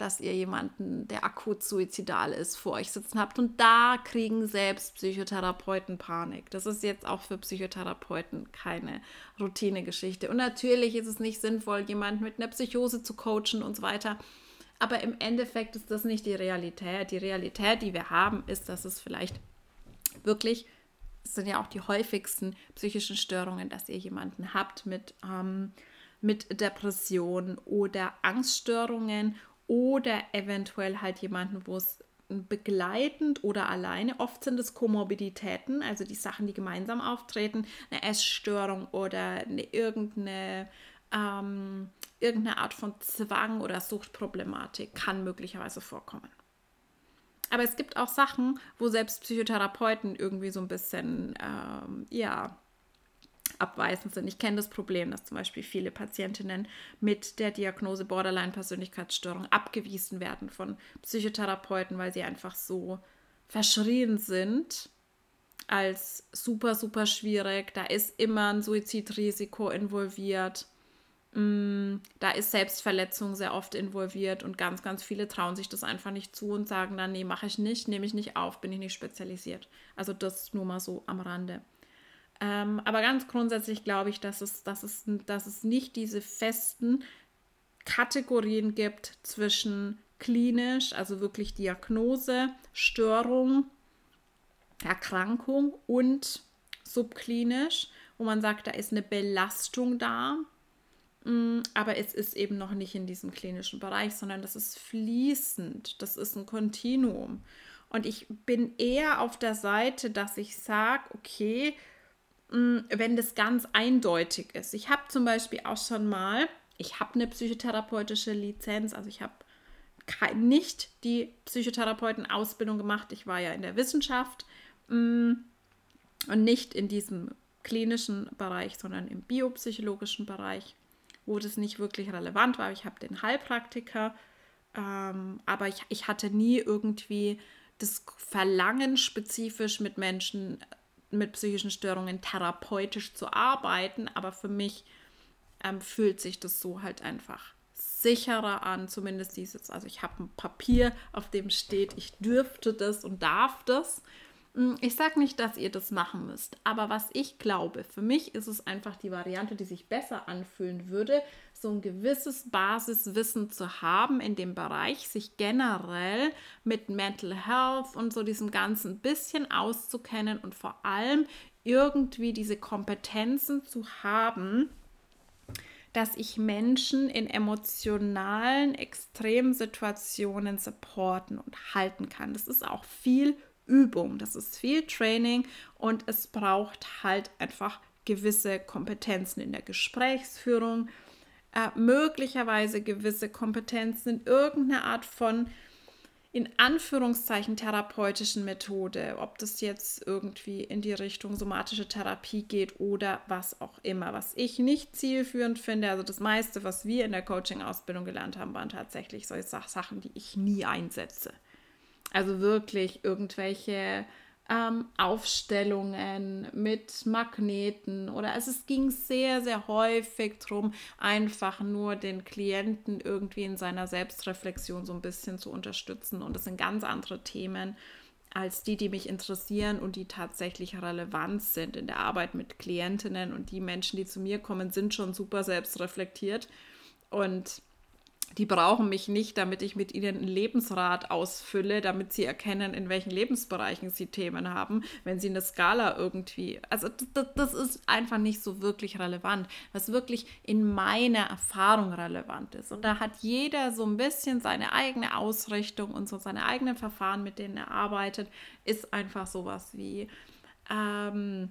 dass ihr jemanden, der akut suizidal ist, vor euch sitzen habt. Und da kriegen selbst Psychotherapeuten Panik. Das ist jetzt auch für Psychotherapeuten keine Routinegeschichte. Und natürlich ist es nicht sinnvoll, jemanden mit einer Psychose zu coachen und so weiter. Aber im Endeffekt ist das nicht die Realität. Die Realität, die wir haben, ist, dass es vielleicht wirklich, es sind ja auch die häufigsten psychischen Störungen, dass ihr jemanden habt mit, ähm, mit Depressionen oder Angststörungen oder eventuell halt jemanden, wo es begleitend oder alleine. Oft sind es Komorbiditäten, also die Sachen, die gemeinsam auftreten, eine Essstörung oder eine, irgendeine, ähm, irgendeine Art von Zwang oder Suchtproblematik kann möglicherweise vorkommen. Aber es gibt auch Sachen, wo selbst Psychotherapeuten irgendwie so ein bisschen, ähm, ja, abweisend sind. Ich kenne das Problem, dass zum Beispiel viele Patientinnen mit der Diagnose Borderline-Persönlichkeitsstörung abgewiesen werden von Psychotherapeuten, weil sie einfach so verschrien sind als super, super schwierig. Da ist immer ein Suizidrisiko involviert. Mm, da ist Selbstverletzung sehr oft involviert und ganz, ganz viele trauen sich das einfach nicht zu und sagen dann, nee, mache ich nicht, nehme ich nicht auf, bin ich nicht spezialisiert. Also das nur mal so am Rande. Ähm, aber ganz grundsätzlich glaube ich, dass es, dass, es, dass es nicht diese festen Kategorien gibt zwischen klinisch, also wirklich Diagnose, Störung, Erkrankung und subklinisch, wo man sagt, da ist eine Belastung da, mm, aber es ist eben noch nicht in diesem klinischen Bereich, sondern das ist fließend, das ist ein Kontinuum. Und ich bin eher auf der Seite, dass ich sage, okay, wenn das ganz eindeutig ist. Ich habe zum Beispiel auch schon mal, ich habe eine psychotherapeutische Lizenz, also ich habe nicht die Psychotherapeutenausbildung gemacht. Ich war ja in der Wissenschaft mm, und nicht in diesem klinischen Bereich, sondern im biopsychologischen Bereich, wo das nicht wirklich relevant war. Ich habe den Heilpraktiker, ähm, aber ich, ich hatte nie irgendwie das Verlangen, spezifisch mit Menschen mit psychischen Störungen therapeutisch zu arbeiten, aber für mich ähm, fühlt sich das so halt einfach sicherer an, zumindest dieses, also ich habe ein Papier, auf dem steht, ich dürfte das und darf das. Hm, ich sage nicht, dass ihr das machen müsst, aber was ich glaube, für mich ist es einfach die Variante, die sich besser anfühlen würde, so ein gewisses Basiswissen zu haben in dem Bereich, sich generell mit Mental Health und so diesem ganzen bisschen auszukennen und vor allem irgendwie diese Kompetenzen zu haben, dass ich Menschen in emotionalen Extremsituationen supporten und halten kann. Das ist auch viel Übung, das ist viel Training und es braucht halt einfach gewisse Kompetenzen in der Gesprächsführung, äh, möglicherweise gewisse Kompetenzen in irgendeiner Art von in Anführungszeichen therapeutischen Methode, ob das jetzt irgendwie in die Richtung somatische Therapie geht oder was auch immer, was ich nicht zielführend finde. Also das meiste, was wir in der Coaching-Ausbildung gelernt haben, waren tatsächlich solche Sachen, die ich nie einsetze. Also wirklich irgendwelche ähm, Aufstellungen mit Magneten oder also es ging sehr, sehr häufig darum, einfach nur den Klienten irgendwie in seiner Selbstreflexion so ein bisschen zu unterstützen. Und das sind ganz andere Themen als die, die mich interessieren und die tatsächlich relevant sind in der Arbeit mit Klientinnen. Und die Menschen, die zu mir kommen, sind schon super selbstreflektiert. Und die brauchen mich nicht, damit ich mit ihnen einen Lebensrat ausfülle, damit sie erkennen, in welchen Lebensbereichen sie Themen haben, wenn sie eine Skala irgendwie. Also das, das ist einfach nicht so wirklich relevant, was wirklich in meiner Erfahrung relevant ist. Und da hat jeder so ein bisschen seine eigene Ausrichtung und so seine eigenen Verfahren, mit denen er arbeitet, ist einfach sowas wie. Ähm,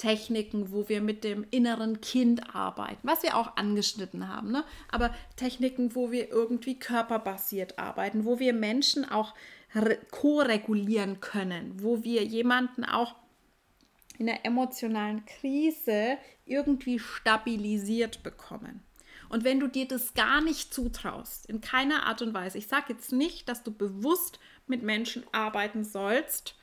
Techniken, wo wir mit dem inneren Kind arbeiten, was wir auch angeschnitten haben, ne? aber Techniken, wo wir irgendwie körperbasiert arbeiten, wo wir Menschen auch ko-regulieren können, wo wir jemanden auch in der emotionalen Krise irgendwie stabilisiert bekommen. Und wenn du dir das gar nicht zutraust, in keiner Art und Weise, ich sage jetzt nicht, dass du bewusst mit Menschen arbeiten sollst,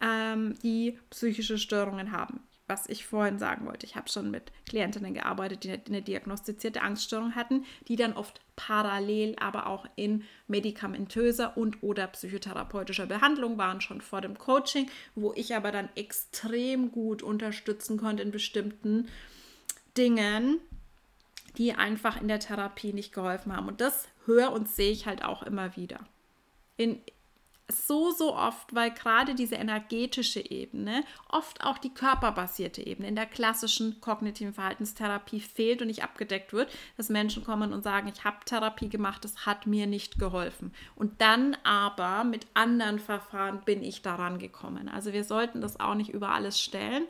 ähm, die psychische Störungen haben was ich vorhin sagen wollte. Ich habe schon mit Klientinnen gearbeitet, die eine diagnostizierte Angststörung hatten, die dann oft parallel aber auch in medikamentöser und oder psychotherapeutischer Behandlung waren, schon vor dem Coaching, wo ich aber dann extrem gut unterstützen konnte in bestimmten Dingen, die einfach in der Therapie nicht geholfen haben. Und das höre und sehe ich halt auch immer wieder. In, so, so oft, weil gerade diese energetische Ebene, oft auch die körperbasierte Ebene in der klassischen kognitiven Verhaltenstherapie fehlt und nicht abgedeckt wird, dass Menschen kommen und sagen, ich habe Therapie gemacht, das hat mir nicht geholfen. Und dann aber mit anderen Verfahren bin ich daran gekommen. Also wir sollten das auch nicht über alles stellen.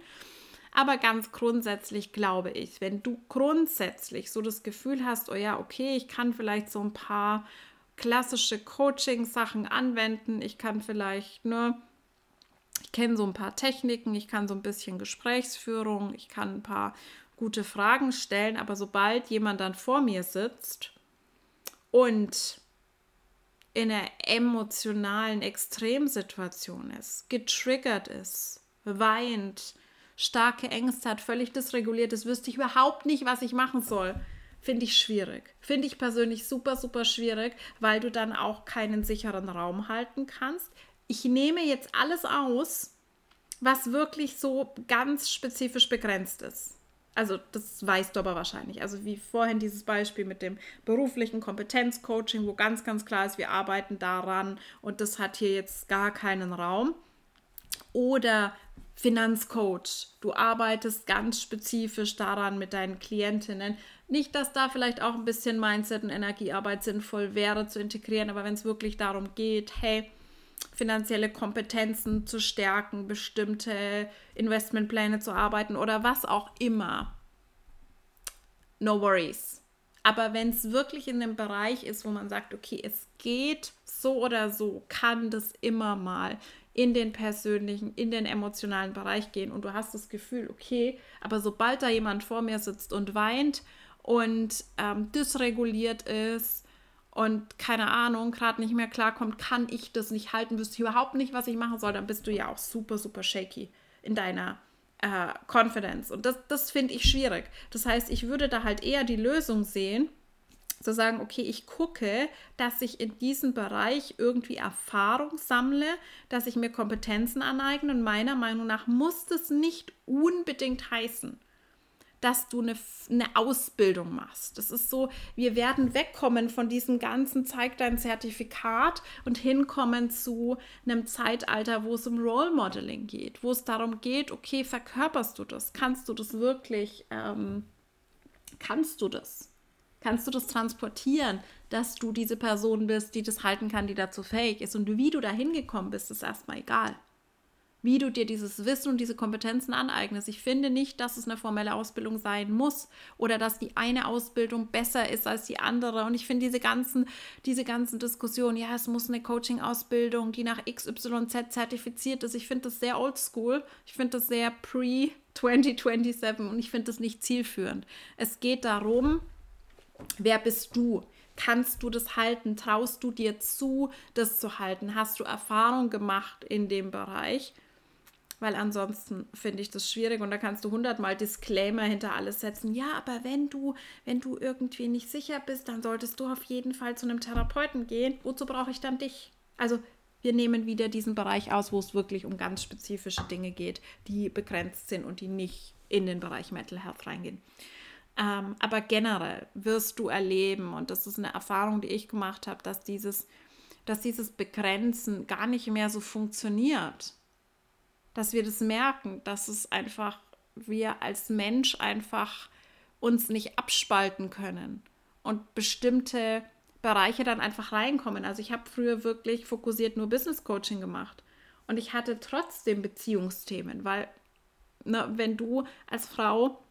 Aber ganz grundsätzlich glaube ich, wenn du grundsätzlich so das Gefühl hast, oh ja, okay, ich kann vielleicht so ein paar klassische Coaching-Sachen anwenden. Ich kann vielleicht nur, ne, ich kenne so ein paar Techniken, ich kann so ein bisschen Gesprächsführung, ich kann ein paar gute Fragen stellen, aber sobald jemand dann vor mir sitzt und in einer emotionalen Extremsituation ist, getriggert ist, weint, starke Ängste hat, völlig dysreguliert ist, wüsste ich überhaupt nicht, was ich machen soll finde ich schwierig. Finde ich persönlich super, super schwierig, weil du dann auch keinen sicheren Raum halten kannst. Ich nehme jetzt alles aus, was wirklich so ganz spezifisch begrenzt ist. Also das weißt du aber wahrscheinlich. Also wie vorhin dieses Beispiel mit dem beruflichen Kompetenzcoaching, wo ganz, ganz klar ist, wir arbeiten daran und das hat hier jetzt gar keinen Raum. Oder Finanzcoach. Du arbeitest ganz spezifisch daran mit deinen Klientinnen. Nicht, dass da vielleicht auch ein bisschen Mindset und Energiearbeit sinnvoll wäre zu integrieren, aber wenn es wirklich darum geht, hey, finanzielle Kompetenzen zu stärken, bestimmte Investmentpläne zu arbeiten oder was auch immer, no worries. Aber wenn es wirklich in dem Bereich ist, wo man sagt, okay, es geht so oder so, kann das immer mal in den persönlichen, in den emotionalen Bereich gehen und du hast das Gefühl, okay, aber sobald da jemand vor mir sitzt und weint und ähm, dysreguliert ist und keine Ahnung, gerade nicht mehr klarkommt, kann ich das nicht halten, wüsste ich überhaupt nicht, was ich machen soll, dann bist du ja auch super, super shaky in deiner äh, Confidence. Und das, das finde ich schwierig. Das heißt, ich würde da halt eher die Lösung sehen, zu sagen, okay, ich gucke, dass ich in diesem Bereich irgendwie Erfahrung sammle, dass ich mir Kompetenzen aneigne. Und meiner Meinung nach muss das nicht unbedingt heißen, dass du eine, eine Ausbildung machst. Das ist so, wir werden wegkommen von diesem ganzen Zeig dein Zertifikat und hinkommen zu einem Zeitalter, wo es um Role Modeling geht, wo es darum geht, okay, verkörperst du das? Kannst du das wirklich? Ähm, kannst du das? kannst du das transportieren, dass du diese Person bist, die das halten kann, die dazu fähig ist. Und wie du da hingekommen bist, ist erstmal egal. Wie du dir dieses Wissen und diese Kompetenzen aneignest. Ich finde nicht, dass es eine formelle Ausbildung sein muss oder dass die eine Ausbildung besser ist als die andere. Und ich finde diese ganzen, diese ganzen Diskussionen, ja, es muss eine Coaching-Ausbildung, die nach XYZ zertifiziert ist. Ich finde das sehr oldschool. Ich finde das sehr pre-2027 und ich finde das nicht zielführend. Es geht darum, Wer bist du? Kannst du das halten? Traust du dir zu, das zu halten? Hast du Erfahrung gemacht in dem Bereich? Weil ansonsten finde ich das schwierig und da kannst du hundertmal Disclaimer hinter alles setzen. Ja, aber wenn du, wenn du irgendwie nicht sicher bist, dann solltest du auf jeden Fall zu einem Therapeuten gehen. Wozu brauche ich dann dich? Also wir nehmen wieder diesen Bereich aus, wo es wirklich um ganz spezifische Dinge geht, die begrenzt sind und die nicht in den Bereich Mental Health reingehen. Ähm, aber generell wirst du erleben, und das ist eine Erfahrung, die ich gemacht habe, dass dieses, dass dieses Begrenzen gar nicht mehr so funktioniert. Dass wir das merken, dass es einfach, wir als Mensch einfach uns nicht abspalten können und bestimmte Bereiche dann einfach reinkommen. Also ich habe früher wirklich fokussiert nur Business Coaching gemacht und ich hatte trotzdem Beziehungsthemen, weil ne, wenn du als Frau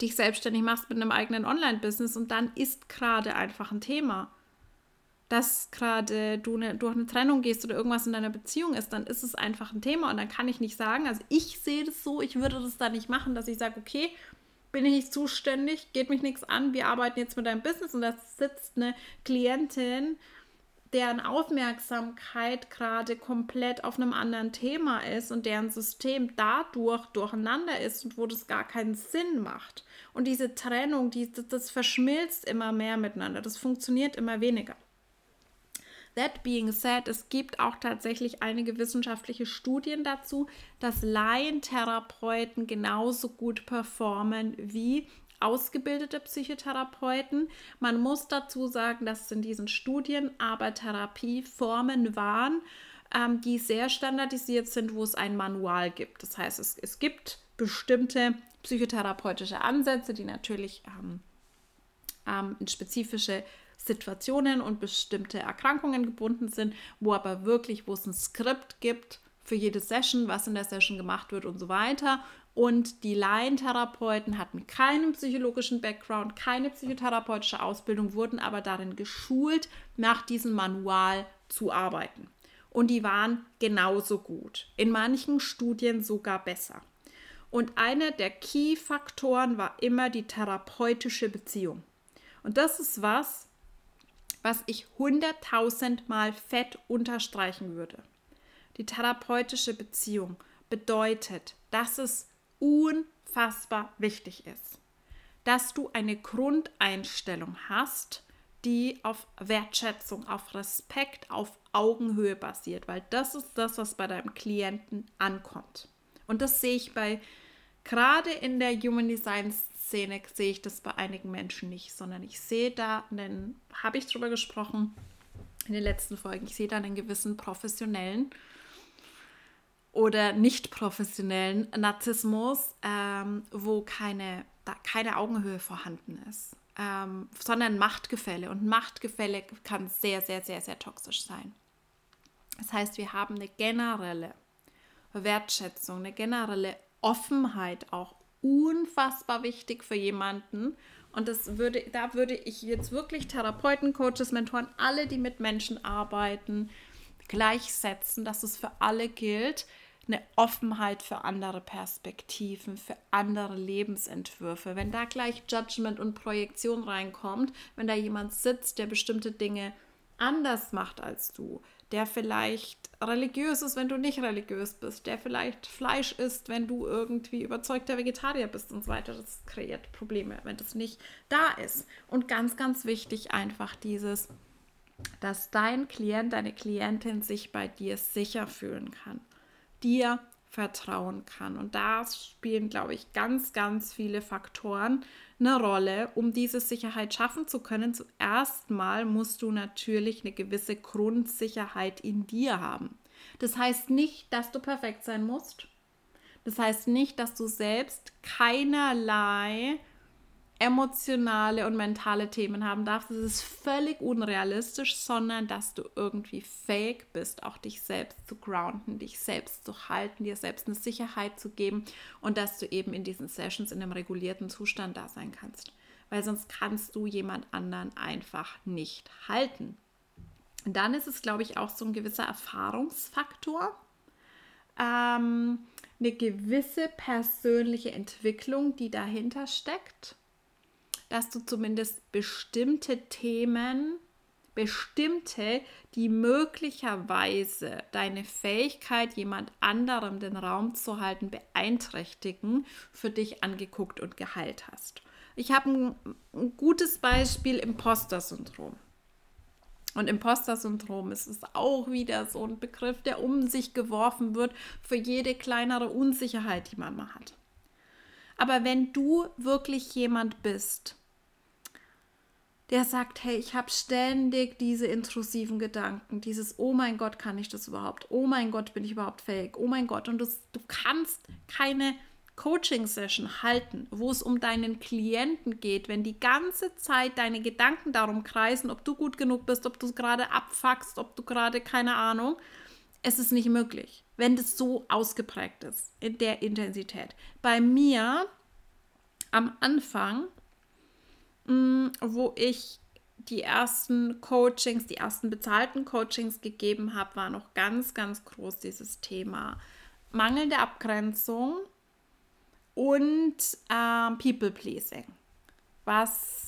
dich selbstständig machst mit einem eigenen Online-Business und dann ist gerade einfach ein Thema. Dass gerade du eine, durch eine Trennung gehst oder irgendwas in deiner Beziehung ist, dann ist es einfach ein Thema und dann kann ich nicht sagen, also ich sehe das so, ich würde das da nicht machen, dass ich sage, okay, bin ich nicht zuständig, geht mich nichts an, wir arbeiten jetzt mit deinem Business und da sitzt eine Klientin deren Aufmerksamkeit gerade komplett auf einem anderen Thema ist und deren System dadurch durcheinander ist und wo das gar keinen Sinn macht. Und diese Trennung, die, das verschmilzt immer mehr miteinander, das funktioniert immer weniger. That being said, es gibt auch tatsächlich einige wissenschaftliche Studien dazu, dass Laientherapeuten genauso gut performen wie ausgebildete Psychotherapeuten. Man muss dazu sagen, dass in diesen Studien aber Therapieformen waren, ähm, die sehr standardisiert sind, wo es ein Manual gibt. Das heißt, es, es gibt bestimmte psychotherapeutische Ansätze, die natürlich ähm, ähm, in spezifische Situationen und bestimmte Erkrankungen gebunden sind, wo aber wirklich, wo es ein Skript gibt für jede Session, was in der Session gemacht wird und so weiter. Und die Laientherapeuten hatten keinen psychologischen Background, keine psychotherapeutische Ausbildung, wurden aber darin geschult, nach diesem Manual zu arbeiten. Und die waren genauso gut, in manchen Studien sogar besser. Und einer der Key-Faktoren war immer die therapeutische Beziehung. Und das ist was, was ich hunderttausendmal fett unterstreichen würde. Die therapeutische Beziehung bedeutet, dass es unfassbar wichtig ist, dass du eine Grundeinstellung hast, die auf Wertschätzung, auf Respekt, auf Augenhöhe basiert, weil das ist das, was bei deinem Klienten ankommt. Und das sehe ich bei, gerade in der Human Design Szene sehe ich das bei einigen Menschen nicht, sondern ich sehe da, dann habe ich drüber gesprochen in den letzten Folgen, ich sehe da einen gewissen professionellen oder nicht professionellen Narzissmus, ähm, wo keine, da keine Augenhöhe vorhanden ist, ähm, sondern Machtgefälle. Und Machtgefälle kann sehr, sehr, sehr, sehr toxisch sein. Das heißt, wir haben eine generelle Wertschätzung, eine generelle Offenheit auch unfassbar wichtig für jemanden. Und das würde, da würde ich jetzt wirklich Therapeuten, Coaches, Mentoren, alle, die mit Menschen arbeiten, gleichsetzen, dass es für alle gilt, eine Offenheit für andere Perspektiven, für andere Lebensentwürfe. Wenn da gleich Judgment und Projektion reinkommt, wenn da jemand sitzt, der bestimmte Dinge anders macht als du, der vielleicht religiös ist, wenn du nicht religiös bist, der vielleicht Fleisch isst, wenn du irgendwie überzeugter Vegetarier bist und so weiter. Das kreiert Probleme, wenn das nicht da ist. Und ganz, ganz wichtig einfach dieses, dass dein Klient, deine Klientin sich bei dir sicher fühlen kann, dir vertrauen kann. Und da spielen, glaube ich, ganz, ganz viele Faktoren eine Rolle, um diese Sicherheit schaffen zu können. Zuerst mal musst du natürlich eine gewisse Grundsicherheit in dir haben. Das heißt nicht, dass du perfekt sein musst. Das heißt nicht, dass du selbst keinerlei emotionale und mentale Themen haben darfst. Das ist völlig unrealistisch, sondern dass du irgendwie fähig bist, auch dich selbst zu grounden, dich selbst zu halten, dir selbst eine Sicherheit zu geben und dass du eben in diesen Sessions in einem regulierten Zustand da sein kannst. Weil sonst kannst du jemand anderen einfach nicht halten. Dann ist es, glaube ich, auch so ein gewisser Erfahrungsfaktor. Ähm, eine gewisse persönliche Entwicklung, die dahinter steckt dass du zumindest bestimmte Themen, bestimmte, die möglicherweise deine Fähigkeit, jemand anderem den Raum zu halten, beeinträchtigen, für dich angeguckt und geheilt hast. Ich habe ein, ein gutes Beispiel Imposter-Syndrom. Und Imposter-Syndrom ist es auch wieder so ein Begriff, der um sich geworfen wird für jede kleinere Unsicherheit, die man mal hat. Aber wenn du wirklich jemand bist, der sagt, hey, ich habe ständig diese intrusiven Gedanken, dieses, oh mein Gott, kann ich das überhaupt? Oh mein Gott, bin ich überhaupt fähig? Oh mein Gott, und das, du kannst keine Coaching-Session halten, wo es um deinen Klienten geht, wenn die ganze Zeit deine Gedanken darum kreisen, ob du gut genug bist, ob du gerade abfuckst, ob du gerade keine Ahnung, es ist nicht möglich, wenn das so ausgeprägt ist in der Intensität. Bei mir am Anfang, mm, wo ich die ersten Coachings, die ersten bezahlten Coachings gegeben habe, war noch ganz, ganz groß dieses Thema mangelnde Abgrenzung und äh, People-Pleasing, was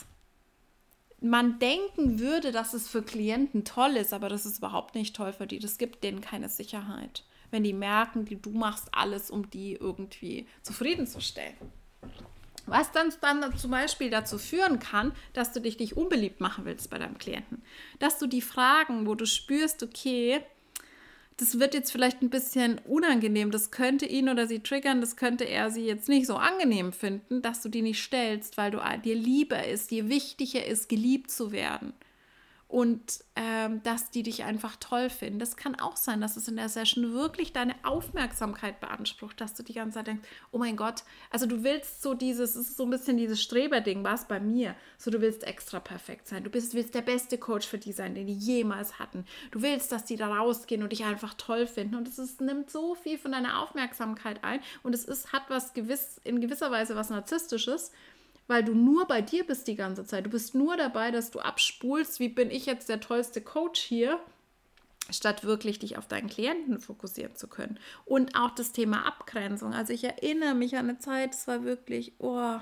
man denken würde, dass es für Klienten toll ist, aber das ist überhaupt nicht toll für die. Das gibt denen keine Sicherheit, wenn die merken, du machst alles, um die irgendwie zufriedenzustellen. Was dann, dann zum Beispiel dazu führen kann, dass du dich nicht unbeliebt machen willst bei deinem Klienten. Dass du die Fragen, wo du spürst, okay, das wird jetzt vielleicht ein bisschen unangenehm, das könnte ihn oder sie triggern, das könnte er sie jetzt nicht so angenehm finden, dass du die nicht stellst, weil du dir lieber ist, dir wichtiger ist, geliebt zu werden. Und ähm, dass die dich einfach toll finden. Das kann auch sein, dass es in der Session wirklich deine Aufmerksamkeit beansprucht, dass du die ganze Zeit denkst, oh mein Gott, also du willst so dieses, es ist so ein bisschen dieses Streberding, was bei mir, so du willst extra perfekt sein, du bist, willst der beste Coach für die sein, den die jemals hatten. Du willst, dass die da rausgehen und dich einfach toll finden. Und es ist, nimmt so viel von deiner Aufmerksamkeit ein. Und es ist, hat was gewiss, in gewisser Weise was Narzisstisches weil du nur bei dir bist die ganze Zeit. Du bist nur dabei, dass du abspulst, wie bin ich jetzt der tollste Coach hier, statt wirklich dich auf deinen Klienten fokussieren zu können. Und auch das Thema Abgrenzung. Also ich erinnere mich an eine Zeit, es war wirklich, oh,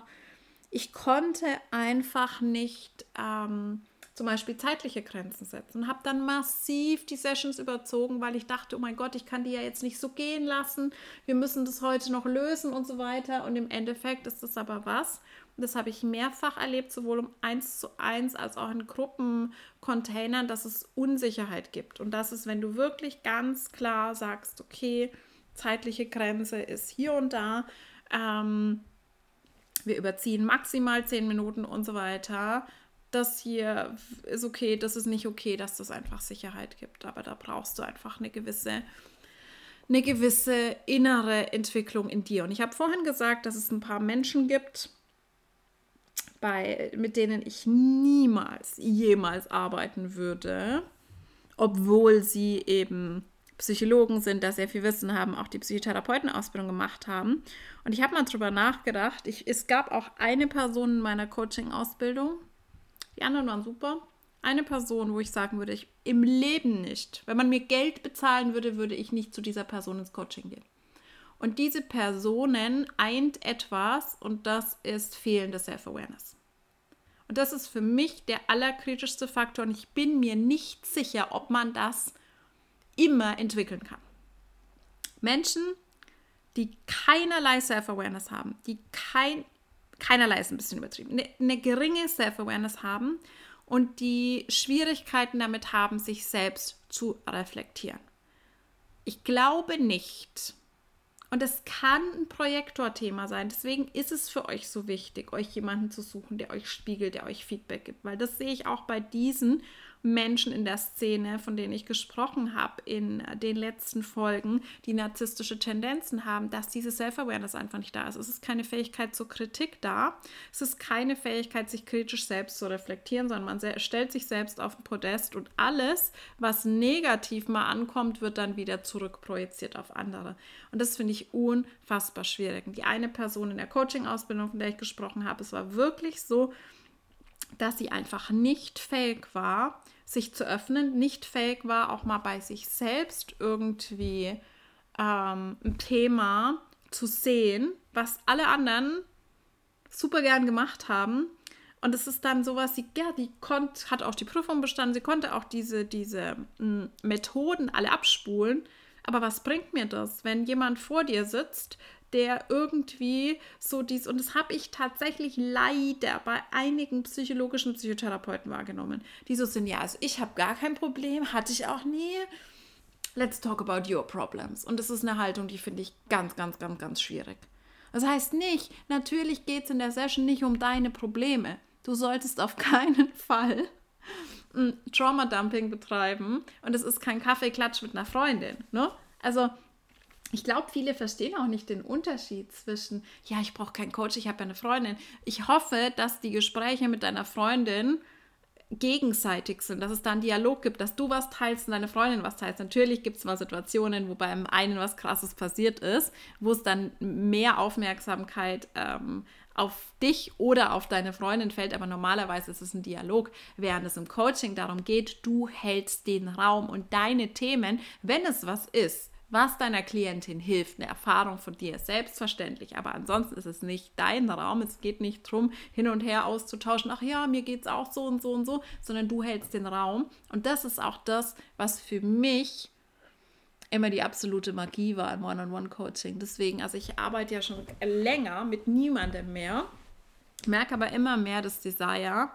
ich konnte einfach nicht ähm, zum Beispiel zeitliche Grenzen setzen und habe dann massiv die Sessions überzogen, weil ich dachte, oh mein Gott, ich kann die ja jetzt nicht so gehen lassen. Wir müssen das heute noch lösen und so weiter. Und im Endeffekt ist das aber was, das habe ich mehrfach erlebt, sowohl um eins zu eins als auch in Gruppencontainern, dass es Unsicherheit gibt. Und das ist, wenn du wirklich ganz klar sagst, okay, zeitliche Grenze ist hier und da, ähm, wir überziehen maximal zehn Minuten und so weiter. Das hier ist okay, das ist nicht okay, dass das einfach Sicherheit gibt. Aber da brauchst du einfach eine gewisse eine gewisse innere Entwicklung in dir. Und ich habe vorhin gesagt, dass es ein paar Menschen gibt, bei, mit denen ich niemals, jemals arbeiten würde, obwohl sie eben Psychologen sind, da sehr viel Wissen haben, auch die Psychotherapeutenausbildung gemacht haben. Und ich habe mal drüber nachgedacht. Ich, es gab auch eine Person in meiner Coaching-Ausbildung. Die anderen waren super. Eine Person, wo ich sagen würde, ich im Leben nicht. Wenn man mir Geld bezahlen würde, würde ich nicht zu dieser Person ins Coaching gehen. Und diese Personen eint etwas und das ist fehlende Self-Awareness. Und das ist für mich der allerkritischste Faktor und ich bin mir nicht sicher, ob man das immer entwickeln kann. Menschen, die keinerlei Self-Awareness haben, die kein, keinerlei ist ein bisschen übertrieben, eine, eine geringe Self-Awareness haben und die Schwierigkeiten damit haben, sich selbst zu reflektieren. Ich glaube nicht, und es kann ein Projektorthema sein. Deswegen ist es für euch so wichtig, euch jemanden zu suchen, der euch spiegelt, der euch Feedback gibt. Weil das sehe ich auch bei diesen Menschen in der Szene, von denen ich gesprochen habe in den letzten Folgen, die narzisstische Tendenzen haben, dass diese Self-Awareness einfach nicht da ist. Es ist keine Fähigkeit zur Kritik da. Es ist keine Fähigkeit, sich kritisch selbst zu reflektieren, sondern man stellt sich selbst auf den Podest und alles, was negativ mal ankommt, wird dann wieder zurückprojiziert auf andere. Und das finde ich unfassbar schwierig. Die eine Person in der Coaching-Ausbildung, von der ich gesprochen habe, es war wirklich so, dass sie einfach nicht fähig war, sich zu öffnen, nicht fähig war, auch mal bei sich selbst irgendwie ähm, ein Thema zu sehen, was alle anderen super gern gemacht haben. Und es ist dann sowas, sie, ja, die konnt, hat auch die Prüfung bestanden, sie konnte auch diese, diese Methoden alle abspulen. Aber was bringt mir das, wenn jemand vor dir sitzt, der irgendwie so dies, und das habe ich tatsächlich leider bei einigen psychologischen Psychotherapeuten wahrgenommen, die so sind, ja, also ich habe gar kein Problem, hatte ich auch nie. Let's talk about your problems. Und das ist eine Haltung, die finde ich ganz, ganz, ganz, ganz schwierig. Das heißt nicht, natürlich geht es in der Session nicht um deine Probleme. Du solltest auf keinen Fall Trauma-Dumping betreiben und es ist kein Kaffeeklatsch mit einer Freundin. Ne? Also ich glaube, viele verstehen auch nicht den Unterschied zwischen, ja, ich brauche keinen Coach, ich habe eine Freundin. Ich hoffe, dass die Gespräche mit deiner Freundin gegenseitig sind, dass es da einen Dialog gibt, dass du was teilst und deine Freundin was teilst. Natürlich gibt es mal Situationen, wo beim einen was Krasses passiert ist, wo es dann mehr Aufmerksamkeit ähm, auf dich oder auf deine Freundin fällt, aber normalerweise ist es ein Dialog, während es im Coaching darum geht, du hältst den Raum und deine Themen, wenn es was ist, was deiner Klientin hilft. Eine Erfahrung von dir ist selbstverständlich, aber ansonsten ist es nicht dein Raum. Es geht nicht darum, hin und her auszutauschen, ach ja, mir geht es auch so und so und so, sondern du hältst den Raum. Und das ist auch das, was für mich immer die absolute Magie war im One-on-One-Coaching. Deswegen, also ich arbeite ja schon länger mit niemandem mehr, merke aber immer mehr das Desire,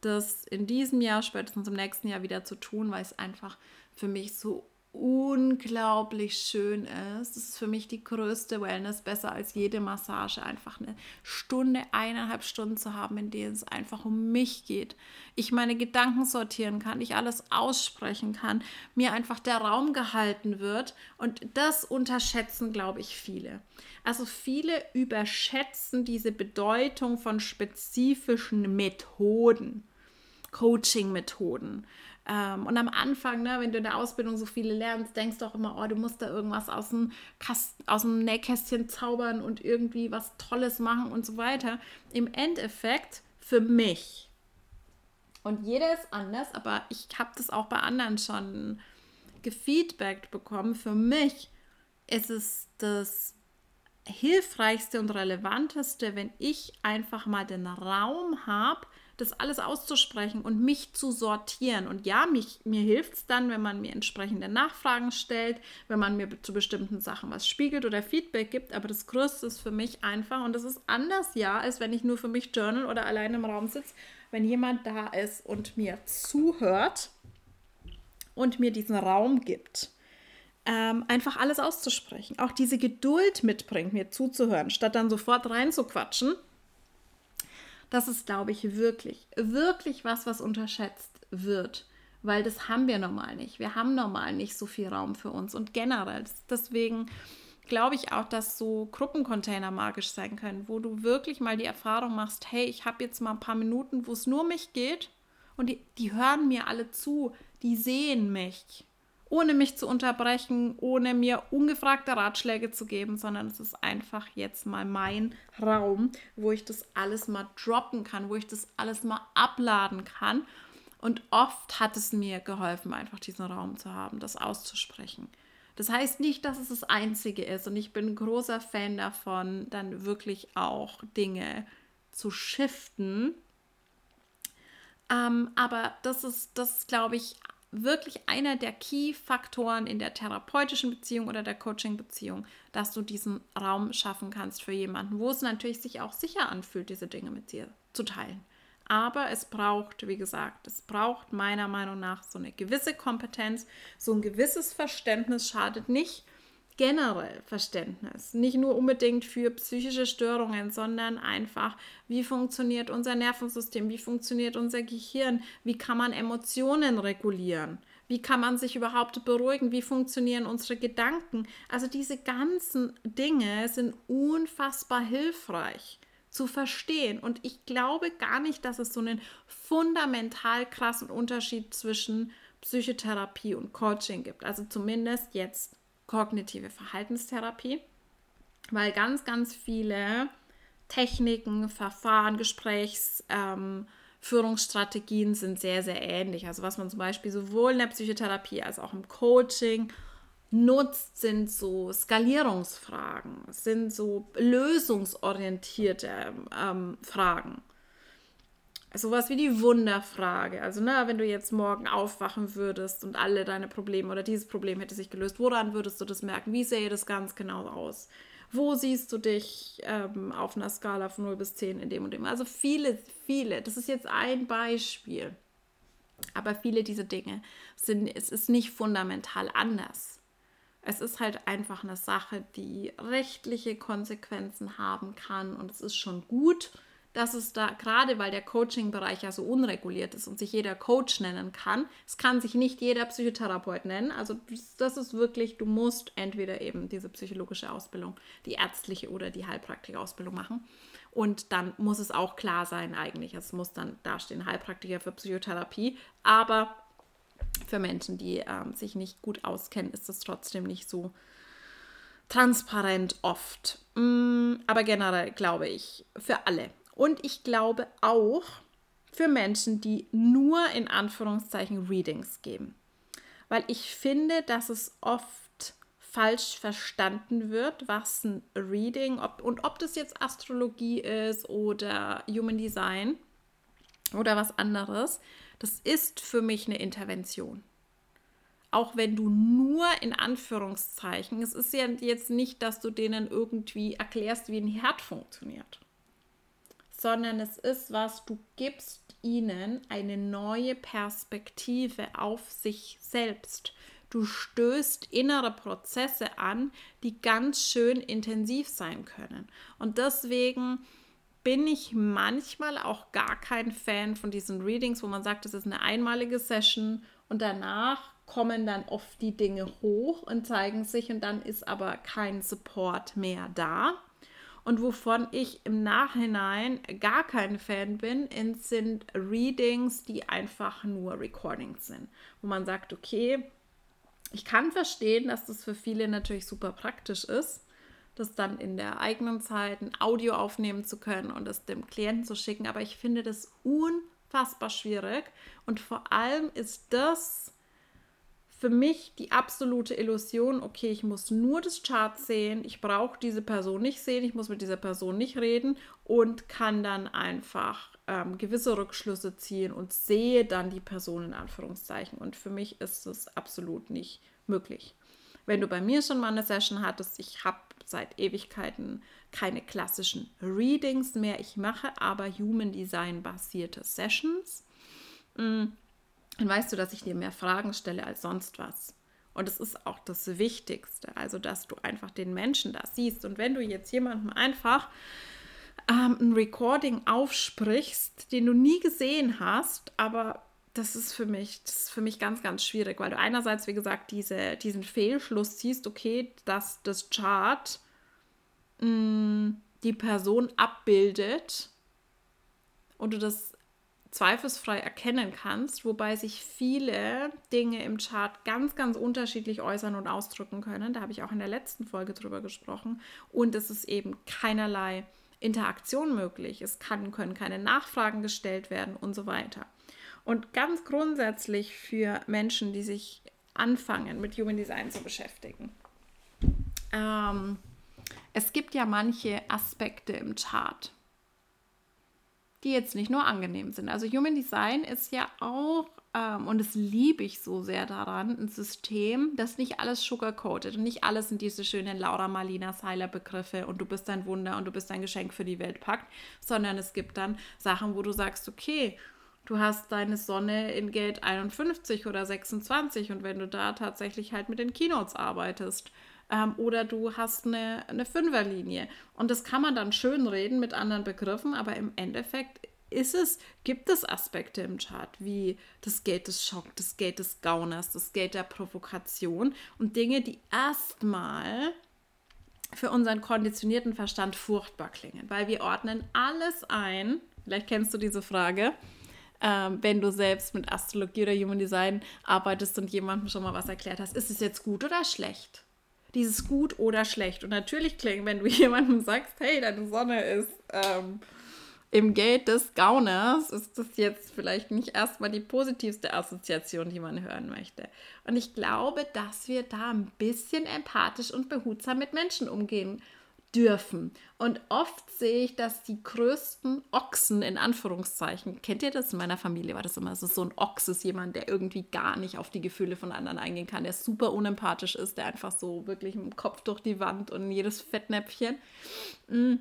das in diesem Jahr, spätestens im nächsten Jahr wieder zu tun, weil es einfach für mich so unglaublich schön ist. Das ist für mich die größte Wellness, besser als jede Massage. Einfach eine Stunde, eineinhalb Stunden zu haben, in denen es einfach um mich geht. Ich meine Gedanken sortieren kann, ich alles aussprechen kann, mir einfach der Raum gehalten wird. Und das unterschätzen, glaube ich, viele. Also viele überschätzen diese Bedeutung von spezifischen Methoden, Coaching-Methoden. Ähm, und am Anfang, ne, wenn du in der Ausbildung so viele lernst, denkst du auch immer, oh, du musst da irgendwas aus dem, Kast aus dem Nähkästchen zaubern und irgendwie was Tolles machen und so weiter. Im Endeffekt für mich, und jeder ist anders, aber ich habe das auch bei anderen schon gefeedbackt bekommen, für mich ist es das hilfreichste und relevanteste, wenn ich einfach mal den Raum habe, das alles auszusprechen und mich zu sortieren. Und ja, mich, mir hilft es dann, wenn man mir entsprechende Nachfragen stellt, wenn man mir zu bestimmten Sachen was spiegelt oder Feedback gibt. Aber das Größte ist für mich einfach, und das ist anders ja, als wenn ich nur für mich journal oder alleine im Raum sitze, wenn jemand da ist und mir zuhört und mir diesen Raum gibt. Ähm, einfach alles auszusprechen. Auch diese Geduld mitbringt, mir zuzuhören, statt dann sofort reinzuquatschen das ist, glaube ich, wirklich, wirklich was, was unterschätzt wird. Weil das haben wir normal nicht. Wir haben normal nicht so viel Raum für uns. Und generell, deswegen glaube ich auch, dass so Gruppencontainer magisch sein können, wo du wirklich mal die Erfahrung machst, hey, ich habe jetzt mal ein paar Minuten, wo es nur mich geht und die, die hören mir alle zu, die sehen mich ohne mich zu unterbrechen, ohne mir ungefragte Ratschläge zu geben, sondern es ist einfach jetzt mal mein Raum, wo ich das alles mal droppen kann, wo ich das alles mal abladen kann. Und oft hat es mir geholfen, einfach diesen Raum zu haben, das auszusprechen. Das heißt nicht, dass es das Einzige ist. Und ich bin ein großer Fan davon, dann wirklich auch Dinge zu shiften. Ähm, aber das ist, das glaube ich, wirklich einer der Key-Faktoren in der therapeutischen Beziehung oder der Coaching-Beziehung, dass du diesen Raum schaffen kannst für jemanden, wo es natürlich sich auch sicher anfühlt, diese Dinge mit dir zu teilen. Aber es braucht, wie gesagt, es braucht meiner Meinung nach so eine gewisse Kompetenz, so ein gewisses Verständnis schadet nicht, generell Verständnis. Nicht nur unbedingt für psychische Störungen, sondern einfach, wie funktioniert unser Nervensystem, wie funktioniert unser Gehirn, wie kann man Emotionen regulieren, wie kann man sich überhaupt beruhigen, wie funktionieren unsere Gedanken. Also diese ganzen Dinge sind unfassbar hilfreich zu verstehen. Und ich glaube gar nicht, dass es so einen fundamental krassen Unterschied zwischen Psychotherapie und Coaching gibt. Also zumindest jetzt kognitive Verhaltenstherapie, weil ganz, ganz viele Techniken, Verfahren, Gesprächsführungsstrategien ähm, sind sehr, sehr ähnlich. Also was man zum Beispiel sowohl in der Psychotherapie als auch im Coaching nutzt, sind so Skalierungsfragen, sind so lösungsorientierte ähm, Fragen sowas wie die Wunderfrage. Also, ne, wenn du jetzt morgen aufwachen würdest und alle deine Probleme oder dieses Problem hätte sich gelöst, woran würdest du das merken? Wie sähe das ganz genau aus? Wo siehst du dich ähm, auf einer Skala von 0 bis 10 in dem und dem? Also viele, viele. Das ist jetzt ein Beispiel. Aber viele dieser Dinge sind, es ist nicht fundamental anders. Es ist halt einfach eine Sache, die rechtliche Konsequenzen haben kann und es ist schon gut, dass es da, gerade weil der Coaching-Bereich ja so unreguliert ist und sich jeder Coach nennen kann, es kann sich nicht jeder Psychotherapeut nennen. Also das ist wirklich, du musst entweder eben diese psychologische Ausbildung, die ärztliche oder die Heilpraktikerausbildung machen. Und dann muss es auch klar sein eigentlich. Es muss dann dastehen, Heilpraktiker für Psychotherapie. Aber für Menschen, die ähm, sich nicht gut auskennen, ist es trotzdem nicht so transparent oft. Mm, aber generell glaube ich, für alle und ich glaube auch für Menschen, die nur in Anführungszeichen Readings geben. Weil ich finde, dass es oft falsch verstanden wird, was ein Reading ob, und ob das jetzt Astrologie ist oder Human Design oder was anderes. Das ist für mich eine Intervention auch wenn du nur in Anführungszeichen, es ist ja jetzt nicht, dass du denen irgendwie erklärst, wie ein Herd funktioniert sondern es ist was, du gibst ihnen eine neue Perspektive auf sich selbst. du stößt innere Prozesse an, die ganz schön intensiv sein können. Und deswegen bin ich manchmal auch gar kein Fan von diesen Readings, wo man sagt, das ist eine einmalige Session und danach kommen dann oft die Dinge hoch und zeigen sich und dann ist aber kein Support mehr da. Und wovon ich im Nachhinein gar kein Fan bin, sind Readings, die einfach nur Recordings sind, wo man sagt, okay, ich kann verstehen, dass das für viele natürlich super praktisch ist, das dann in der eigenen Zeit ein Audio aufnehmen zu können und es dem Klienten zu schicken. Aber ich finde das unfassbar schwierig. Und vor allem ist das für mich die absolute Illusion, okay, ich muss nur das Chart sehen, ich brauche diese Person nicht sehen, ich muss mit dieser Person nicht reden und kann dann einfach ähm, gewisse Rückschlüsse ziehen und sehe dann die Person in Anführungszeichen. Und für mich ist das absolut nicht möglich. Wenn du bei mir schon mal eine Session hattest, ich habe seit Ewigkeiten keine klassischen Readings mehr. Ich mache aber Human Design basierte Sessions. Mm, dann weißt du, dass ich dir mehr Fragen stelle als sonst was. Und es ist auch das Wichtigste, also dass du einfach den Menschen da siehst. Und wenn du jetzt jemandem einfach ähm, ein Recording aufsprichst, den du nie gesehen hast, aber das ist für mich, das ist für mich ganz, ganz schwierig, weil du einerseits, wie gesagt, diese, diesen Fehlschluss siehst, okay, dass das Chart mh, mm, die Person abbildet und du das zweifelsfrei erkennen kannst, wobei sich viele Dinge im Chart ganz, ganz unterschiedlich äußern und ausdrücken können. Da habe ich auch in der letzten Folge drüber gesprochen. Und es ist eben keinerlei Interaktion möglich. Es kann, können keine Nachfragen gestellt werden und so weiter. Und ganz grundsätzlich für Menschen, die sich anfangen, mit Human Design zu beschäftigen. Ähm, es gibt ja manche Aspekte im Chart, die jetzt nicht nur angenehm sind. Also Human Design ist ja auch, ähm, und das liebe ich so sehr daran, ein System, das nicht alles sugarcoated und nicht alles in diese schönen Laura Marlina Seiler Begriffe und du bist ein Wunder und du bist ein Geschenk für die Welt packt, sondern es gibt dann Sachen, wo du sagst, okay, du hast deine Sonne in Gate 51 oder 26 und wenn du da tatsächlich halt mit den Keynotes arbeitest ähm, oder du hast eine, eine Fünferlinie und das kann man dann schön reden mit anderen Begriffen, aber im Endeffekt ist es, gibt es Aspekte im Chart wie das Gate des Schock, das Gate des Gauners, das Gate der Provokation und Dinge, die erstmal für unseren konditionierten Verstand furchtbar klingen, weil wir ordnen alles ein. Vielleicht kennst du diese Frage ähm, wenn du selbst mit Astrologie oder Human Design arbeitest und jemandem schon mal was erklärt hast, ist es jetzt gut oder schlecht? Dieses gut oder schlecht. Und natürlich klingt, wenn du jemandem sagst, hey, deine Sonne ist ähm, im Gate des Gauners, ist das jetzt vielleicht nicht erstmal die positivste Assoziation, die man hören möchte. Und ich glaube, dass wir da ein bisschen empathisch und behutsam mit Menschen umgehen dürfen. Und oft sehe ich, dass die größten Ochsen in Anführungszeichen, kennt ihr das? In meiner Familie war das immer so, so ein Ochs ist jemand, der irgendwie gar nicht auf die Gefühle von anderen eingehen kann, der super unempathisch ist, der einfach so wirklich im Kopf durch die Wand und jedes Fettnäpfchen. Mm,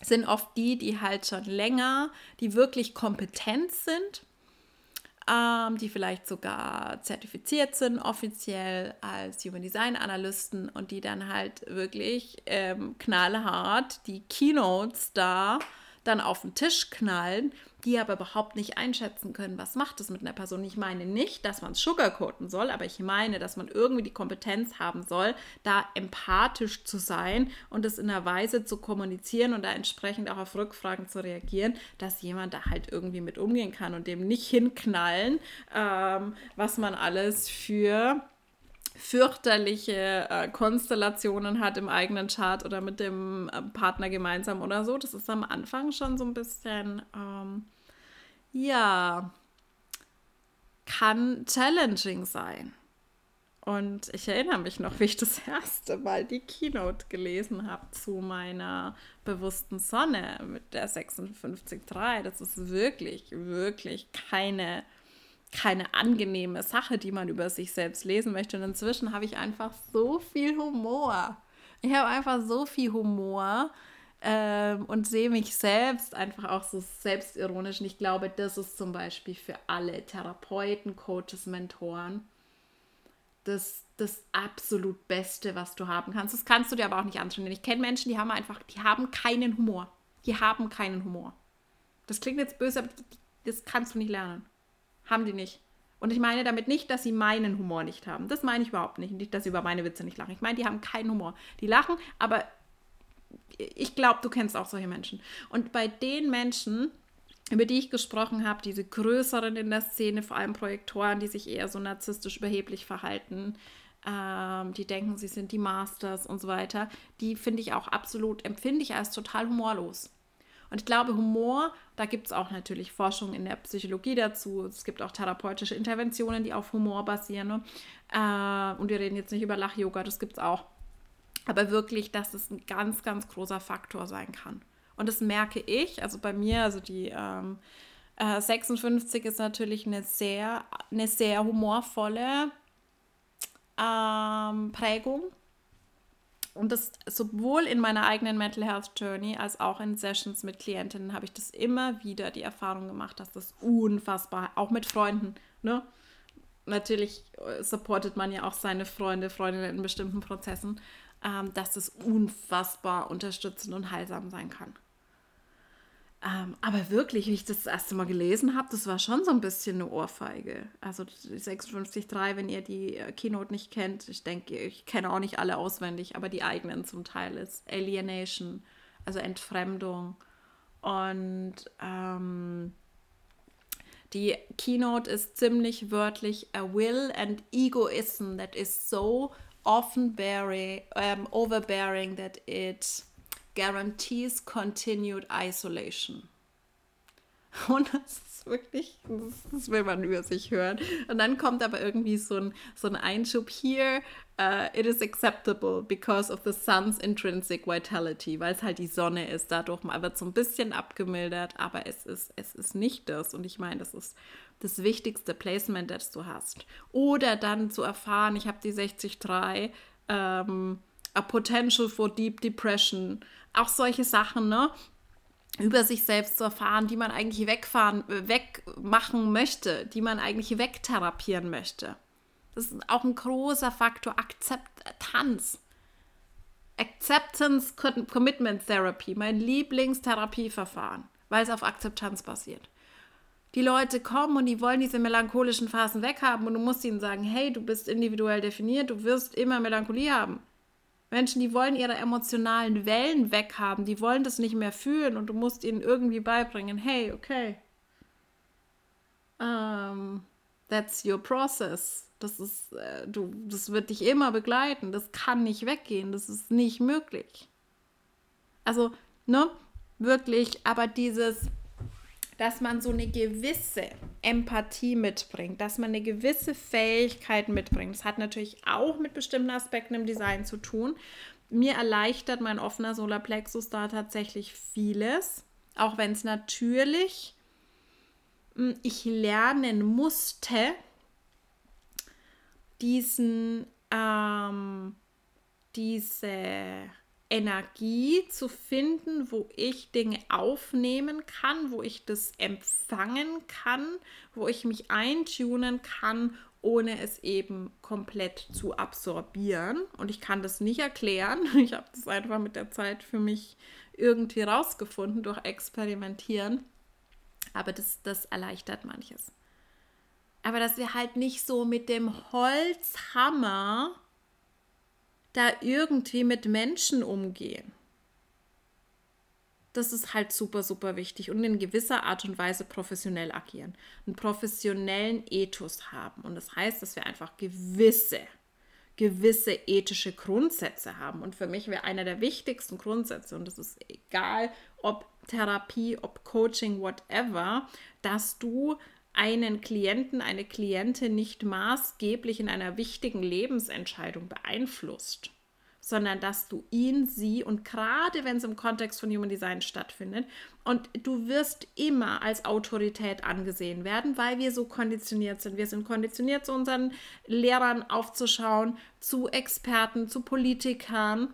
sind oft die, die halt schon länger, die wirklich kompetent sind ähm, die vielleicht sogar zertifiziert sind, offiziell als Human Design Analysten und die dann halt wirklich ähm, knallhart die Keynotes da dann auf den Tisch knallen, die aber überhaupt nicht einschätzen können, was macht es mit einer Person. Ich meine nicht, dass man es sugarcoaten soll, aber ich meine, dass man irgendwie die Kompetenz haben soll, da empathisch zu sein und es in einer Weise zu kommunizieren und da entsprechend auch auf Rückfragen zu reagieren, dass jemand da halt irgendwie mit umgehen kann und dem nicht hinknallen, ähm, was man alles für fürchterliche äh, Konstellationen hat im eigenen Chart oder mit dem äh, Partner gemeinsam oder so. Das ist am Anfang schon so ein bisschen, ähm, ja, kann challenging sein. Und ich erinnere mich noch, wie ich das erste Mal die Keynote gelesen habe zu meiner bewussten Sonne mit der 56.3. Das ist wirklich, wirklich keine keine angenehme Sache, die man über sich selbst lesen möchte. Und inzwischen habe ich einfach so viel Humor. Ich habe einfach so viel Humor ähm, und sehe mich selbst einfach auch so selbstironisch. Und ich glaube, das ist zum Beispiel für alle Therapeuten, Coaches, Mentoren das, das absolut Beste, was du haben kannst. Das kannst du dir aber auch nicht antrainieren. Ich kenne Menschen, die haben einfach, die haben keinen Humor. Die haben keinen Humor. Das klingt jetzt böse, aber das kannst du nicht lernen. Haben die nicht. Und ich meine damit nicht, dass sie meinen Humor nicht haben. Das meine ich überhaupt nicht. Nicht, dass sie über meine Witze nicht lachen. Ich meine, die haben keinen Humor. Die lachen, aber ich glaube, du kennst auch solche Menschen. Und bei den Menschen, über die ich gesprochen habe, diese größeren in der Szene, vor allem Projektoren, die sich eher so narzisstisch überheblich verhalten, ähm, die denken, sie sind die Masters und so weiter, die finde ich auch absolut, empfinde ich als total humorlos. Und ich glaube, Humor, da gibt es auch natürlich Forschung in der Psychologie dazu. Es gibt auch therapeutische Interventionen, die auf Humor basieren. Ne? Äh, und wir reden jetzt nicht über Lach-Yoga, das gibt es auch. Aber wirklich, dass es ein ganz, ganz großer Faktor sein kann. Und das merke ich, also bei mir, also die ähm, äh, 56 ist natürlich eine sehr, eine sehr humorvolle ähm, Prägung. Und das sowohl in meiner eigenen Mental Health Journey als auch in Sessions mit Klientinnen habe ich das immer wieder die Erfahrung gemacht, dass das unfassbar, auch mit Freunden, ne? Natürlich äh, supportet man ja auch seine Freunde, Freundinnen in bestimmten Prozessen, ähm, dass das unfassbar unterstützend und heilsam sein kann. Ähm, aber wirklich, wie ich das, das erste Mal gelesen habe, das war schon so ein bisschen eine Ohrfeige. Also 56.3, wenn ihr die äh, Keynote nicht kennt, ich denke, ich kenne auch nicht alle auswendig, aber die eigenen zum Teil ist Alienation, also Entfremdung. Und ähm, die Keynote ist ziemlich wörtlich a will and egoism that is so often bearing, um, overbearing that it guarantees continued isolation. Und das ist wirklich, das, will man über sich hören. Und dann kommt aber irgendwie so ein, so ein Einschub hier. Uh, it is acceptable because of the sun's intrinsic vitality, weil es halt die Sonne ist. Dadurch wird so ein bisschen abgemildert, aber es ist, es ist nicht das. Und ich meine, das ist das wichtigste Placement, das du hast. Oder dann zu erfahren, ich habe die 63, ähm, a potential for deep depression auch solche Sachen, ne? über sich selbst zu erfahren, die man eigentlich wegfahren, äh, wegmachen möchte, die man eigentlich wegtherapieren möchte. Das ist auch ein großer Faktor, Akzeptanz. Acceptance Commitment Therapy, mein Lieblingstherapieverfahren, weil es auf Akzeptanz basiert. Die Leute kommen und die wollen diese melancholischen Phasen weghaben und du musst ihnen sagen, hey, du bist individuell definiert, du wirst immer Melancholie haben. Menschen, die wollen ihre emotionalen Wellen weghaben, die wollen das nicht mehr fühlen und du musst ihnen irgendwie beibringen, hey, okay, um, that's your process. Das ist, äh, du, das wird dich immer begleiten. Das kann nicht weggehen. Das ist nicht möglich. Also, ne, wirklich, aber dieses, dass man so eine gewisse Empathie mitbringt, dass man eine gewisse Fähigkeit mitbringt. Das hat natürlich auch mit bestimmten Aspekten im Design zu tun. Mir erleichtert mein offener Solarplexus da tatsächlich vieles, auch wenn es natürlich hm, ich lernen musste, diesen ähm, diese Energie zu finden, wo ich Dinge aufnehmen kann, wo ich das empfangen kann, wo ich mich eintunen kann, ohne es eben komplett zu absorbieren. Und ich kann das nicht erklären. Ich habe das einfach mit der Zeit für mich irgendwie rausgefunden durch Experimentieren. Aber das, das erleichtert manches. Aber dass wir halt nicht so mit dem Holzhammer da irgendwie mit Menschen umgehen. Das ist halt super, super wichtig und in gewisser Art und Weise professionell agieren, einen professionellen Ethos haben. Und das heißt, dass wir einfach gewisse, gewisse ethische Grundsätze haben. Und für mich wäre einer der wichtigsten Grundsätze, und das ist egal, ob Therapie, ob Coaching, whatever, dass du einen Klienten, eine Klientin nicht maßgeblich in einer wichtigen Lebensentscheidung beeinflusst, sondern dass du ihn, sie und gerade wenn es im Kontext von Human Design stattfindet und du wirst immer als Autorität angesehen werden, weil wir so konditioniert sind. Wir sind konditioniert, zu unseren Lehrern aufzuschauen, zu Experten, zu Politikern,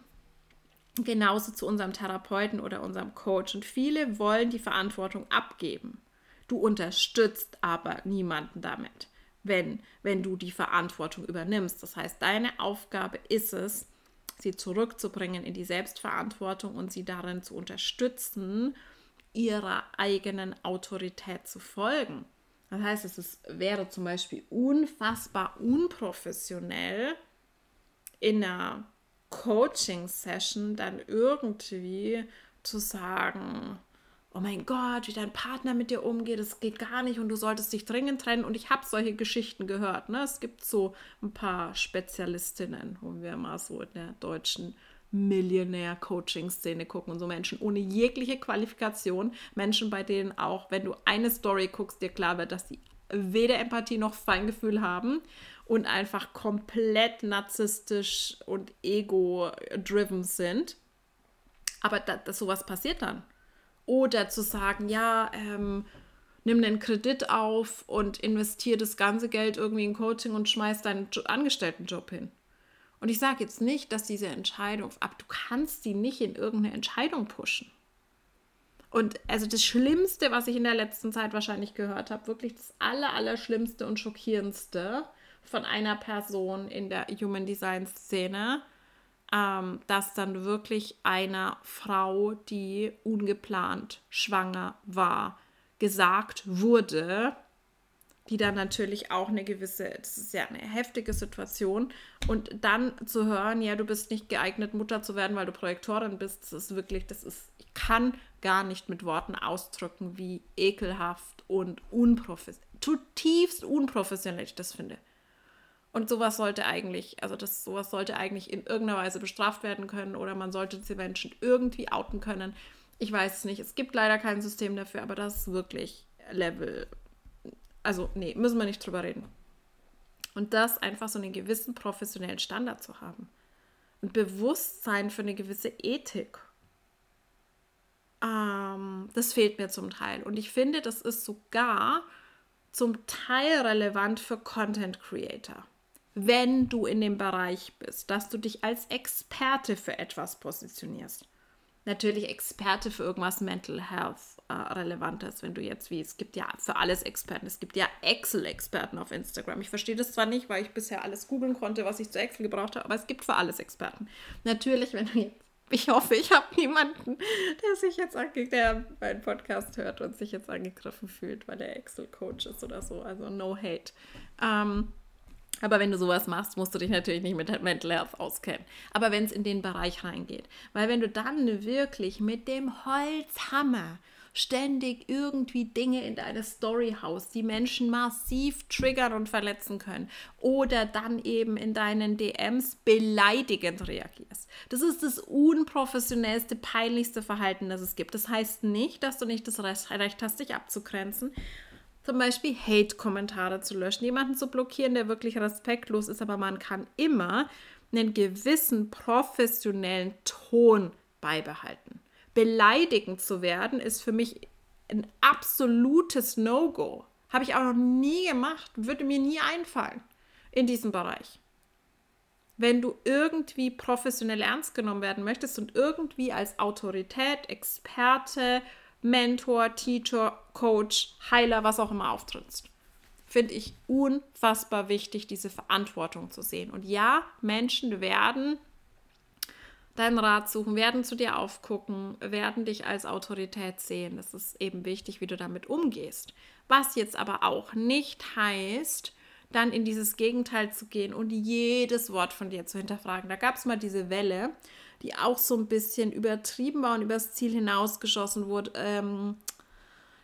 genauso zu unserem Therapeuten oder unserem Coach. Und viele wollen die Verantwortung abgeben. Du unterstützt aber niemanden damit. wenn, wenn du die Verantwortung übernimmst. Das heißt, deine Aufgabe ist es, sie zurückzubringen in die Selbstverantwortung und sie darin zu unterstützen, ihrer eigenen Autorität zu folgen. Das heißt, es ist, wäre zum Beispiel unfassbar unprofessionell, in einer Coaching-Session dann irgendwie zu sagen, oh mein Gott, wie dein Partner mit dir umgeht, das geht gar nicht und du solltest dich dringend trennen. Und ich habe solche Geschichten gehört. Ne? Es gibt so ein paar Spezialistinnen, wo wir mal so in der deutschen Millionär-Coaching-Szene gucken und so Menschen ohne jegliche Qualifikation, Menschen, bei denen auch, wenn du eine Story guckst, dir klar wird, dass die weder Empathie noch Feingefühl haben und einfach komplett narzisstisch und ego-driven sind. Aber da, dass sowas passiert dann. Oder zu sagen, ja, ähm, nimm einen Kredit auf und investiere das ganze Geld irgendwie in Coaching und schmeiß deinen Angestelltenjob hin. Und ich sage jetzt nicht, dass diese Entscheidung, aber du kannst die nicht in irgendeine Entscheidung pushen. Und also das Schlimmste, was ich in der letzten Zeit wahrscheinlich gehört habe, wirklich das aller, aller und Schockierendste von einer Person in der Human Design Szene, ähm, dass dann wirklich einer Frau, die ungeplant schwanger war, gesagt wurde, die dann natürlich auch eine gewisse, das ist ja eine heftige Situation. Und dann zu hören, ja, du bist nicht geeignet, Mutter zu werden, weil du Projektorin bist, das ist wirklich, das ist, ich kann gar nicht mit Worten ausdrücken, wie ekelhaft und unprofessionell, zutiefst unprofessionell ich das finde. Und sowas sollte eigentlich, also das sowas sollte eigentlich in irgendeiner Weise bestraft werden können oder man sollte diese Menschen irgendwie outen können. Ich weiß es nicht. Es gibt leider kein System dafür, aber das ist wirklich Level also, nee, müssen wir nicht drüber reden. Und das einfach so einen gewissen professionellen Standard zu haben. Ein Bewusstsein für eine gewisse Ethik. Ähm, das fehlt mir zum Teil. Und ich finde, das ist sogar zum Teil relevant für Content Creator. Wenn du in dem Bereich bist, dass du dich als Experte für etwas positionierst. Natürlich Experte für irgendwas Mental Health äh, Relevantes, wenn du jetzt wie, es gibt ja für alles Experten, es gibt ja Excel-Experten auf Instagram. Ich verstehe das zwar nicht, weil ich bisher alles googeln konnte, was ich zu Excel gebraucht habe, aber es gibt für alles Experten. Natürlich, wenn du jetzt ich hoffe, ich habe niemanden, der sich jetzt der meinen Podcast hört und sich jetzt angegriffen fühlt, weil er Excel-Coach ist oder so. Also no hate. Ähm, aber wenn du sowas machst, musst du dich natürlich nicht mit Mental Health auskennen. Aber wenn es in den Bereich reingeht, weil wenn du dann wirklich mit dem Holzhammer ständig irgendwie Dinge in deine Story haust, die Menschen massiv triggern und verletzen können oder dann eben in deinen DMs beleidigend reagierst. Das ist das unprofessionellste, peinlichste Verhalten, das es gibt. Das heißt nicht, dass du nicht das Recht hast, dich abzugrenzen. Zum Beispiel Hate-Kommentare zu löschen, jemanden zu blockieren, der wirklich respektlos ist, aber man kann immer einen gewissen professionellen Ton beibehalten beleidigend zu werden, ist für mich ein absolutes No-Go. Habe ich auch noch nie gemacht, würde mir nie einfallen in diesem Bereich. Wenn du irgendwie professionell ernst genommen werden möchtest und irgendwie als Autorität, Experte, Mentor, Teacher, Coach, Heiler, was auch immer auftrittst, finde ich unfassbar wichtig, diese Verantwortung zu sehen. Und ja, Menschen werden deinen Rat suchen, werden zu dir aufgucken, werden dich als Autorität sehen. Das ist eben wichtig, wie du damit umgehst. Was jetzt aber auch nicht heißt, dann in dieses Gegenteil zu gehen und jedes Wort von dir zu hinterfragen. Da gab es mal diese Welle, die auch so ein bisschen übertrieben war und übers Ziel hinausgeschossen wurde. Ähm,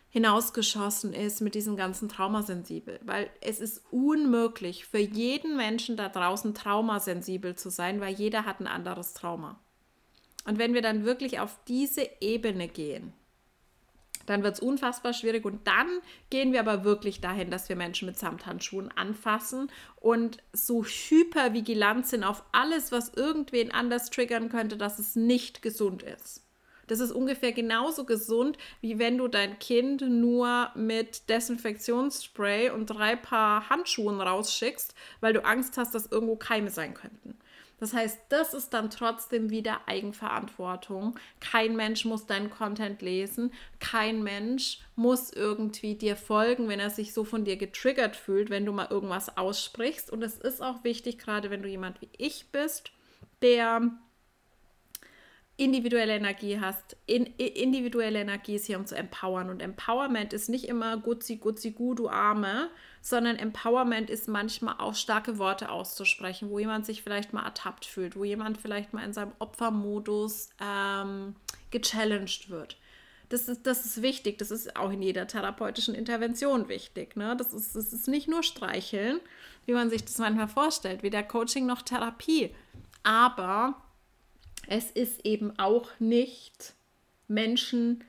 hinausgeschossen ist mit diesem ganzen Traumasensibel, weil es ist unmöglich für jeden Menschen da draußen traumasensibel zu sein, weil jeder hat ein anderes Trauma. Und wenn wir dann wirklich auf diese Ebene gehen, dann wird es unfassbar schwierig und dann gehen wir aber wirklich dahin, dass wir Menschen mit Samthandschuhen anfassen und so hypervigilant sind auf alles, was irgendwen anders triggern könnte, dass es nicht gesund ist. Das ist ungefähr genauso gesund, wie wenn du dein Kind nur mit Desinfektionsspray und drei Paar Handschuhen rausschickst, weil du Angst hast, dass irgendwo Keime sein könnten. Das heißt, das ist dann trotzdem wieder Eigenverantwortung. Kein Mensch muss deinen Content lesen. Kein Mensch muss irgendwie dir folgen, wenn er sich so von dir getriggert fühlt, wenn du mal irgendwas aussprichst. Und es ist auch wichtig, gerade wenn du jemand wie ich bist, der individuelle Energie hast. In, individuelle Energie ist hier, um zu empowern. Und Empowerment ist nicht immer Gutzi, Gutzi, Gu, du Arme, sondern Empowerment ist manchmal auch starke Worte auszusprechen, wo jemand sich vielleicht mal ertappt fühlt, wo jemand vielleicht mal in seinem Opfermodus ähm, gechallenged wird. Das ist, das ist wichtig, das ist auch in jeder therapeutischen Intervention wichtig. Ne? Das, ist, das ist nicht nur Streicheln, wie man sich das manchmal vorstellt, weder Coaching noch Therapie. Aber es ist eben auch nicht Menschen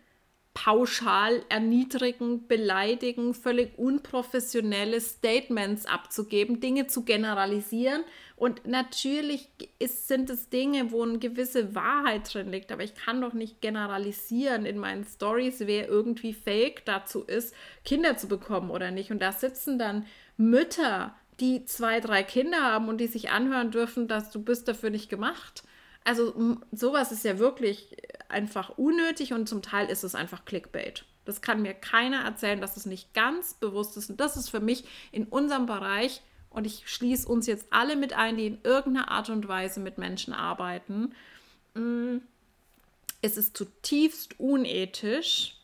pauschal erniedrigen, beleidigen, völlig unprofessionelle Statements abzugeben, Dinge zu generalisieren. Und natürlich ist, sind es Dinge, wo eine gewisse Wahrheit drin liegt, aber ich kann doch nicht generalisieren in meinen Stories, wer irgendwie fake dazu ist, Kinder zu bekommen oder nicht. Und da sitzen dann Mütter, die zwei, drei Kinder haben und die sich anhören dürfen, dass du bist dafür nicht gemacht also sowas ist ja wirklich einfach unnötig und zum Teil ist es einfach Clickbait. Das kann mir keiner erzählen, dass es nicht ganz bewusst ist. Und das ist für mich in unserem Bereich, und ich schließe uns jetzt alle mit ein, die in irgendeiner Art und Weise mit Menschen arbeiten, mm, es ist zutiefst unethisch,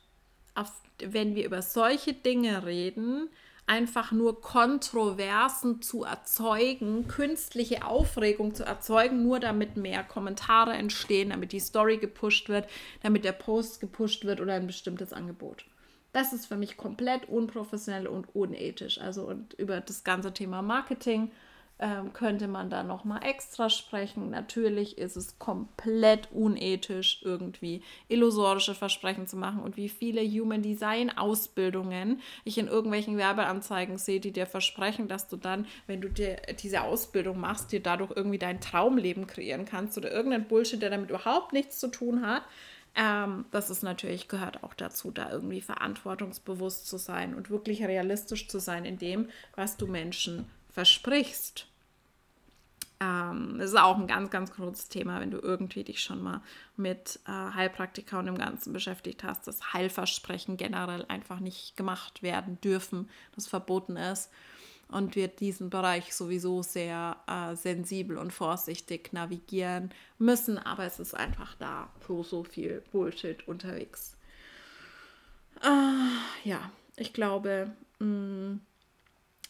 wenn wir über solche Dinge reden, einfach nur Kontroversen zu erzeugen, künstliche Aufregung zu erzeugen, nur damit mehr Kommentare entstehen, damit die Story gepusht wird, damit der Post gepusht wird oder ein bestimmtes Angebot. Das ist für mich komplett unprofessionell und unethisch. Also und über das ganze Thema Marketing ähm, könnte man da noch mal extra sprechen. Natürlich ist es komplett unethisch, irgendwie illusorische Versprechen zu machen und wie viele Human Design Ausbildungen ich in irgendwelchen Werbeanzeigen sehe, die dir versprechen, dass du dann, wenn du dir diese Ausbildung machst, dir dadurch irgendwie dein Traumleben kreieren kannst oder irgendein Bullshit, der damit überhaupt nichts zu tun hat. Ähm, das ist natürlich, gehört auch dazu, da irgendwie verantwortungsbewusst zu sein und wirklich realistisch zu sein in dem, was du Menschen versprichst. Ähm, das ist auch ein ganz, ganz großes Thema, wenn du irgendwie dich schon mal mit äh, Heilpraktika und dem Ganzen beschäftigt hast, dass Heilversprechen generell einfach nicht gemacht werden dürfen, das verboten ist und wir diesen Bereich sowieso sehr äh, sensibel und vorsichtig navigieren müssen, aber es ist einfach da so, so viel Bullshit unterwegs. Äh, ja, ich glaube, mh, mm,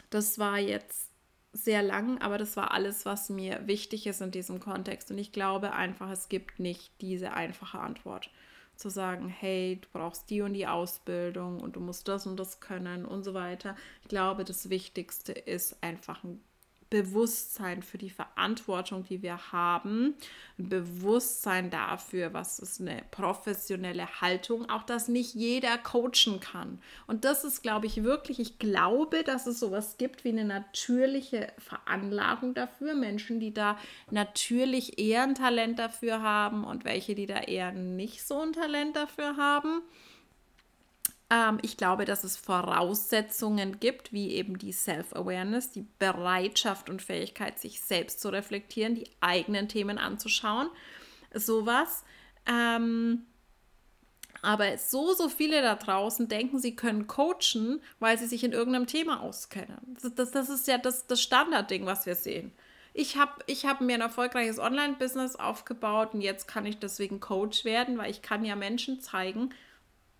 das war jetzt sehr lang, aber das war alles, was mir wichtig ist in diesem Kontext. Und ich glaube einfach, es gibt nicht diese einfache Antwort. Zu sagen, hey, du brauchst die und die Ausbildung und du musst das und das können und so weiter. Ich glaube, das Wichtigste ist einfach ein Bewusstsein für die Verantwortung, die wir haben, ein Bewusstsein dafür, was ist eine professionelle Haltung, auch dass nicht jeder coachen kann. Und das ist, glaube ich, wirklich, ich glaube, dass es sowas gibt wie eine natürliche Veranlagung dafür, Menschen, die da natürlich eher ein Talent dafür haben und welche, die da eher nicht so ein Talent dafür haben. Ähm, ich glaube, dass es Voraussetzungen gibt, wie eben die Self-Awareness, die Bereitschaft und Fähigkeit, sich selbst zu reflektieren, die eigenen Themen anzuschauen, sowas. Ähm, aber so, so viele da draußen denken, sie können coachen, weil sie sich in irgendeinem Thema auskennen. Das, das, das ist ja das, das Standardding, was wir sehen. Ich habe ich hab mir ein erfolgreiches Online-Business aufgebaut und jetzt kann ich deswegen Coach werden, weil ich kann ja Menschen zeigen,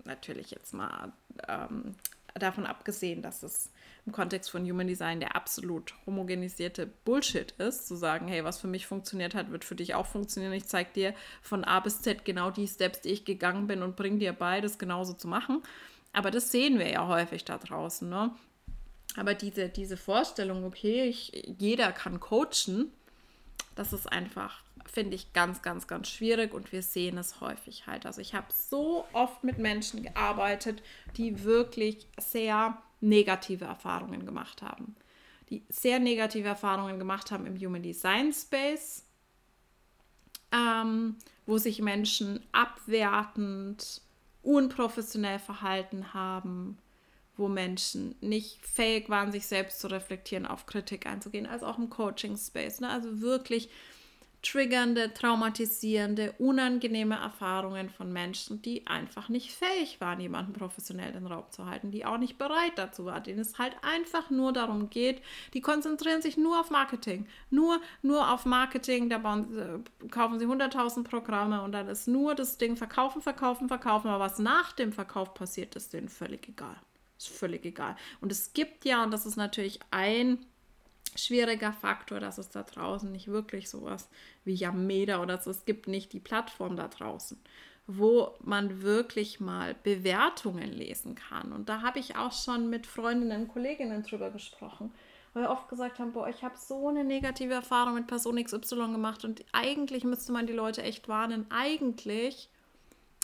natürlich jetzt mal ähm, davon abgesehen, dass es im Kontext von Human Design der absolut homogenisierte Bullshit ist, zu sagen, hey, was für mich funktioniert hat, wird für dich auch funktionieren. Ich zeige dir von A bis Z genau die Steps, die ich gegangen bin und bringe dir bei, das genauso zu machen. Aber das sehen wir ja häufig da draußen. Ne? Aber diese, diese Vorstellung, okay, ich, jeder kann coachen, das ist einfach finde ich ganz, ganz, ganz schwierig und wir sehen es häufig halt. Also ich habe so oft mit Menschen gearbeitet, die wirklich sehr negative Erfahrungen gemacht haben. Die sehr negative Erfahrungen gemacht haben im Human Design Space, ähm, wo sich Menschen abwertend, unprofessionell verhalten haben, wo Menschen nicht fähig waren, sich selbst zu reflektieren, auf Kritik einzugehen, als auch im Coaching Space. Ne? Also wirklich triggernde, traumatisierende, unangenehme Erfahrungen von Menschen, die einfach nicht fähig waren, jemanden professionell den Raum zu halten, die auch nicht bereit dazu waren, denen es halt einfach nur darum geht, die konzentrieren sich nur auf Marketing, nur, nur auf Marketing, da bauen, äh, kaufen sie 100.000 Programme und dann ist nur das Ding verkaufen, verkaufen, verkaufen, aber was nach dem Verkauf passiert, ist denen völlig egal. Ist völlig egal. Und es gibt ja, und das ist natürlich ein schwieriger Faktor, dass es da draußen nicht wirklich sowas wie Yameda oder so, es gibt nicht die Plattform da draußen, wo man wirklich mal Bewertungen lesen kann. Und da habe ich auch schon mit Freundinnen und Kolleginnen drüber gesprochen, weil wir oft gesagt haben, boah, ich habe so eine negative Erfahrung mit Person XY gemacht und eigentlich müsste man die Leute echt warnen. Eigentlich,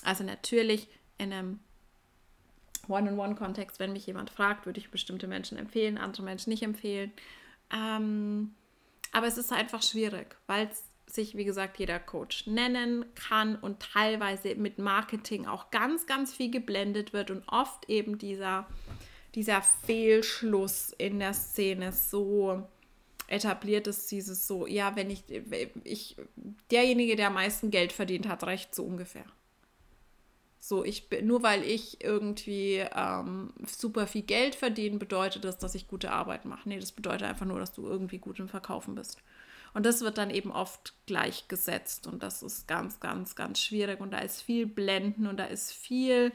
also natürlich in einem One-on-One-Kontext, wenn mich jemand fragt, würde ich bestimmte Menschen empfehlen, andere Menschen nicht empfehlen. Ähm, aber es ist einfach schwierig, weil sich, wie gesagt, jeder Coach nennen kann und teilweise mit Marketing auch ganz, ganz viel geblendet wird und oft eben dieser, dieser Fehlschluss in der Szene so etabliert ist, dieses so, ja, wenn ich, ich, derjenige, der am meisten Geld verdient, hat recht, so ungefähr. So, ich bin, nur weil ich irgendwie ähm, super viel Geld verdiene, bedeutet das, dass ich gute Arbeit mache. Nee, das bedeutet einfach nur, dass du irgendwie gut im Verkaufen bist. Und das wird dann eben oft gleichgesetzt und das ist ganz, ganz, ganz schwierig. Und da ist viel Blenden und da ist viel,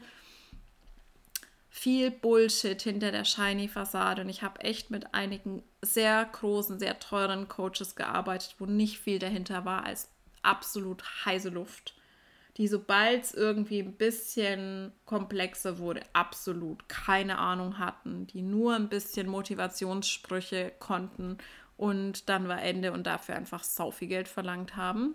viel Bullshit hinter der shiny Fassade. Und ich habe echt mit einigen sehr großen, sehr teuren Coaches gearbeitet, wo nicht viel dahinter war als absolut heiße Luft die sobald es irgendwie ein bisschen komplexer wurde, absolut keine Ahnung hatten, die nur ein bisschen Motivationssprüche konnten und dann war Ende und dafür einfach sau viel Geld verlangt haben.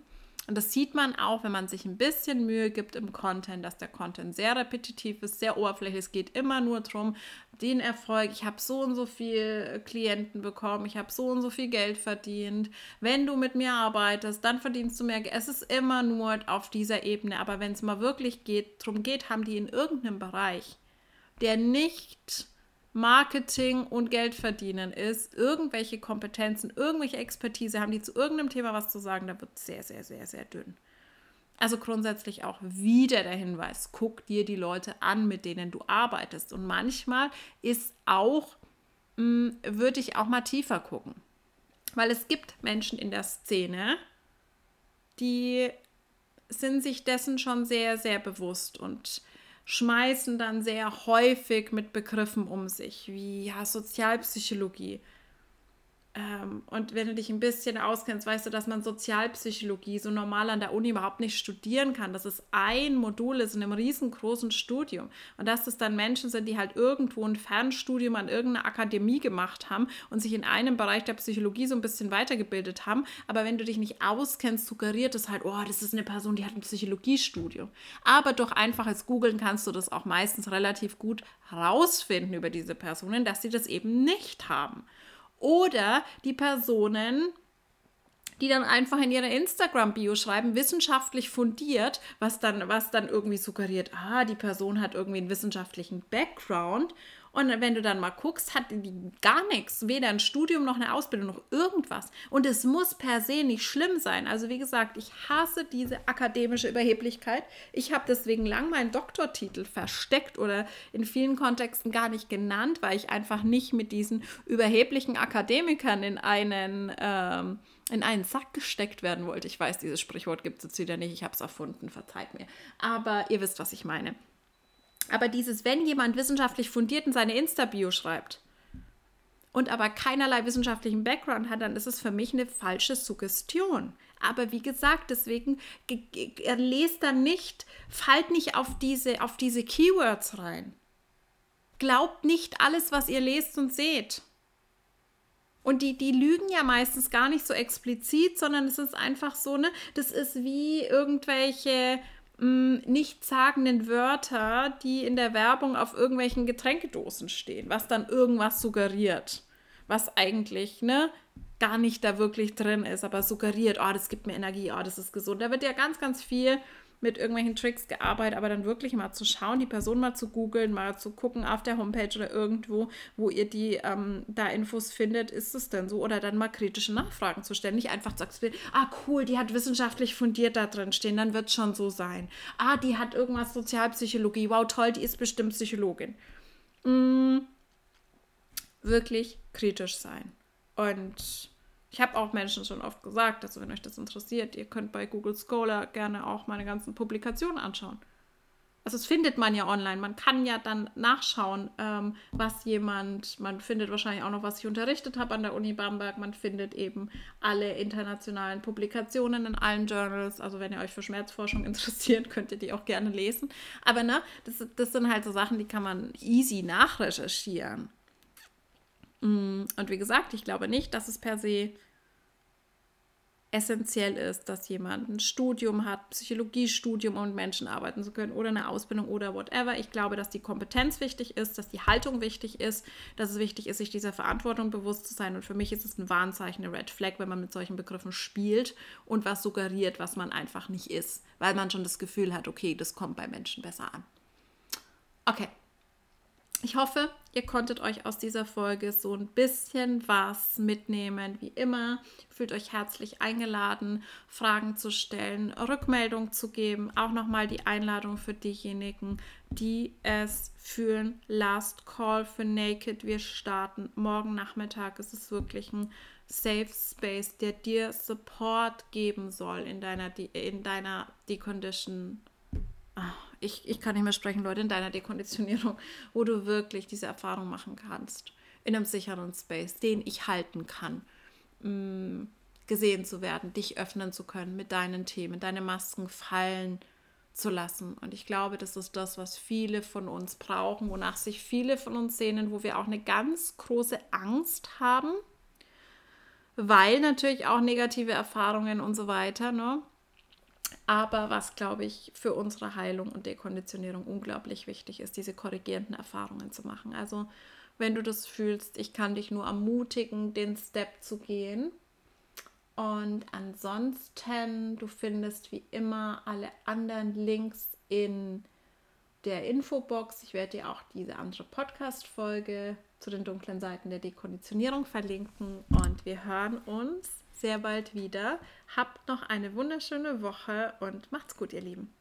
Und das sieht man auch, wenn man sich ein bisschen Mühe gibt im Content, dass der Content sehr repetitiv ist, sehr oberflächlich. Es geht immer nur darum, den Erfolg. Ich habe so und so viele Klienten bekommen, ich habe so und so viel Geld verdient. Wenn du mit mir arbeitest, dann verdienst du mehr. Geld. Es ist immer nur auf dieser Ebene. Aber wenn es mal wirklich geht, darum geht, haben die in irgendeinem Bereich, der nicht Marketing und Geld verdienen ist, irgendwelche Kompetenzen, irgendwelche Expertise haben, die zu irgendeinem Thema was zu sagen, da wird sehr, sehr, sehr, sehr dünn. Also grundsätzlich auch wieder der Hinweis, guck dir die Leute an, mit denen du arbeitest. Und manchmal ist auch, hm, würde ich auch mal tiefer gucken. Weil es gibt Menschen in der Szene, die sind sich dessen schon sehr, sehr bewusst und schmeißen dann sehr häufig mit Begriffen um sich, wie ja, Sozialpsychologie, ähm, und wenn du dich ein bisschen auskennst, weißt du, dass man Sozialpsychologie so normal an der Uni überhaupt nicht studieren kann. Das ist ein Modul ist in einem riesengroßen Studium. Und dass das dann Menschen sind, die halt irgendwo ein Fernstudium an irgendeiner Akademie gemacht haben und sich in einem Bereich der Psychologie so ein bisschen weitergebildet haben. Aber wenn du dich nicht auskennst, suggeriert es halt, oh, das ist eine Person, die hat ein Psychologiestudium. Aber durch einfaches Googeln kannst du das auch meistens relativ gut herausfinden über diese Personen, dass sie das eben nicht haben. Oder die Personen, die dann einfach in ihrer Instagram-Bio schreiben, wissenschaftlich fundiert, was dann, was dann irgendwie suggeriert, ah, die Person hat irgendwie einen wissenschaftlichen Background und wenn du dann mal guckst, hat die gar nichts, weder ein Studium noch eine Ausbildung noch irgendwas. Und es muss per se nicht schlimm sein. Also wie gesagt, ich hasse diese akademische Überheblichkeit. Ich habe deswegen lang meinen Doktortitel versteckt oder in vielen Kontexten gar nicht genannt, weil ich einfach nicht mit diesen überheblichen Akademikern in einen ähm, in einen Sack gesteckt werden wollte. Ich weiß, dieses Sprichwort gibt es jetzt wieder nicht. Ich habe es erfunden, verzeiht mir. Aber ihr wisst, was ich meine. Aber dieses, wenn jemand wissenschaftlich fundiert in seine Insta-Bio schreibt und aber keinerlei wissenschaftlichen Background hat, dann ist es für mich eine falsche Suggestion. Aber wie gesagt, deswegen lest dann nicht, fallt nicht auf diese, auf diese Keywords rein. Glaubt nicht alles, was ihr lest und seht. Und die, die lügen ja meistens gar nicht so explizit, sondern es ist einfach so, ne, das ist wie irgendwelche nichtssagenden Wörter, die in der Werbung auf irgendwelchen Getränkedosen stehen, was dann irgendwas suggeriert, was eigentlich ne, gar nicht da wirklich drin ist, aber suggeriert, oh, das gibt mir Energie, oh, das ist gesund. Da wird ja ganz, ganz viel mit irgendwelchen Tricks gearbeitet, aber dann wirklich mal zu schauen, die Person mal zu googeln, mal zu gucken auf der Homepage oder irgendwo, wo ihr die ähm, da Infos findet, ist es denn so? Oder dann mal kritische Nachfragen zu stellen. Nicht einfach sagst, ah cool, die hat wissenschaftlich fundiert da drin stehen, dann wird es schon so sein. Ah, die hat irgendwas Sozialpsychologie, wow toll, die ist bestimmt Psychologin. Mm, wirklich kritisch sein. Und ich habe auch Menschen schon oft gesagt, also wenn euch das interessiert, ihr könnt bei Google Scholar gerne auch meine ganzen Publikationen anschauen. Also das findet man ja online. Man kann ja dann nachschauen, ähm, was jemand, man findet wahrscheinlich auch noch, was ich unterrichtet habe an der Uni Bamberg. Man findet eben alle internationalen Publikationen in allen Journals. Also wenn ihr euch für Schmerzforschung interessiert, könnt ihr die auch gerne lesen. Aber ne, das, das sind halt so Sachen, die kann man easy nachrecherchieren. Mm, und wie gesagt, ich glaube nicht, dass es per se essentiell ist, dass jemand ein Studium hat, Psychologiestudium, um mit Menschen arbeiten zu können oder eine Ausbildung oder whatever. Ich glaube, dass die Kompetenz wichtig ist, dass die Haltung wichtig ist, dass es wichtig ist, sich dieser Verantwortung bewusst zu sein. Und für mich ist es ein Warnzeichen, eine Red Flag, wenn man mit solchen Begriffen spielt und was suggeriert, was man einfach nicht ist, weil man schon das Gefühl hat, okay, das kommt bei Menschen besser an. Okay, ich hoffe, ihr konntet euch aus dieser Folge so ein bisschen was mitnehmen. Wie immer, fühlt euch herzlich eingeladen, Fragen zu stellen, Rückmeldung zu geben. Auch nochmal die Einladung für diejenigen, die es fühlen. Last Call für Naked. Wir starten morgen Nachmittag. Es ist wirklich ein Safe Space, der dir Support geben soll in deiner, in deiner Decondition. Ach ich, ich kann nicht mehr sprechen, Leute, in deiner Dekonditionierung, wo du wirklich diese Erfahrung machen kannst. In einem sicheren Space, den ich halten kann. Mh, mm, gesehen zu werden, dich öffnen zu können mit deinen Themen, deine Masken fallen zu lassen. Und ich glaube, das ist das, was viele von uns brauchen, wonach sich viele von uns sehnen, wo wir auch eine ganz große Angst haben, weil natürlich auch negative Erfahrungen und so weiter, ne? Aber was, glaube ich, für unsere Heilung und Dekonditionierung unglaublich wichtig ist, diese korrigierenden Erfahrungen zu machen. Also wenn du das fühlst, ich kann dich nur ermutigen, den Step zu gehen. Und ansonsten, du findest wie immer alle anderen Links in der Infobox. Ich werde dir auch diese andere Podcast-Folge zu den dunklen Seiten der Dekonditionierung verlinken. Und wir hören uns sehr bald wieder. Habt noch eine wunderschöne Woche und macht's gut, ihr Lieben.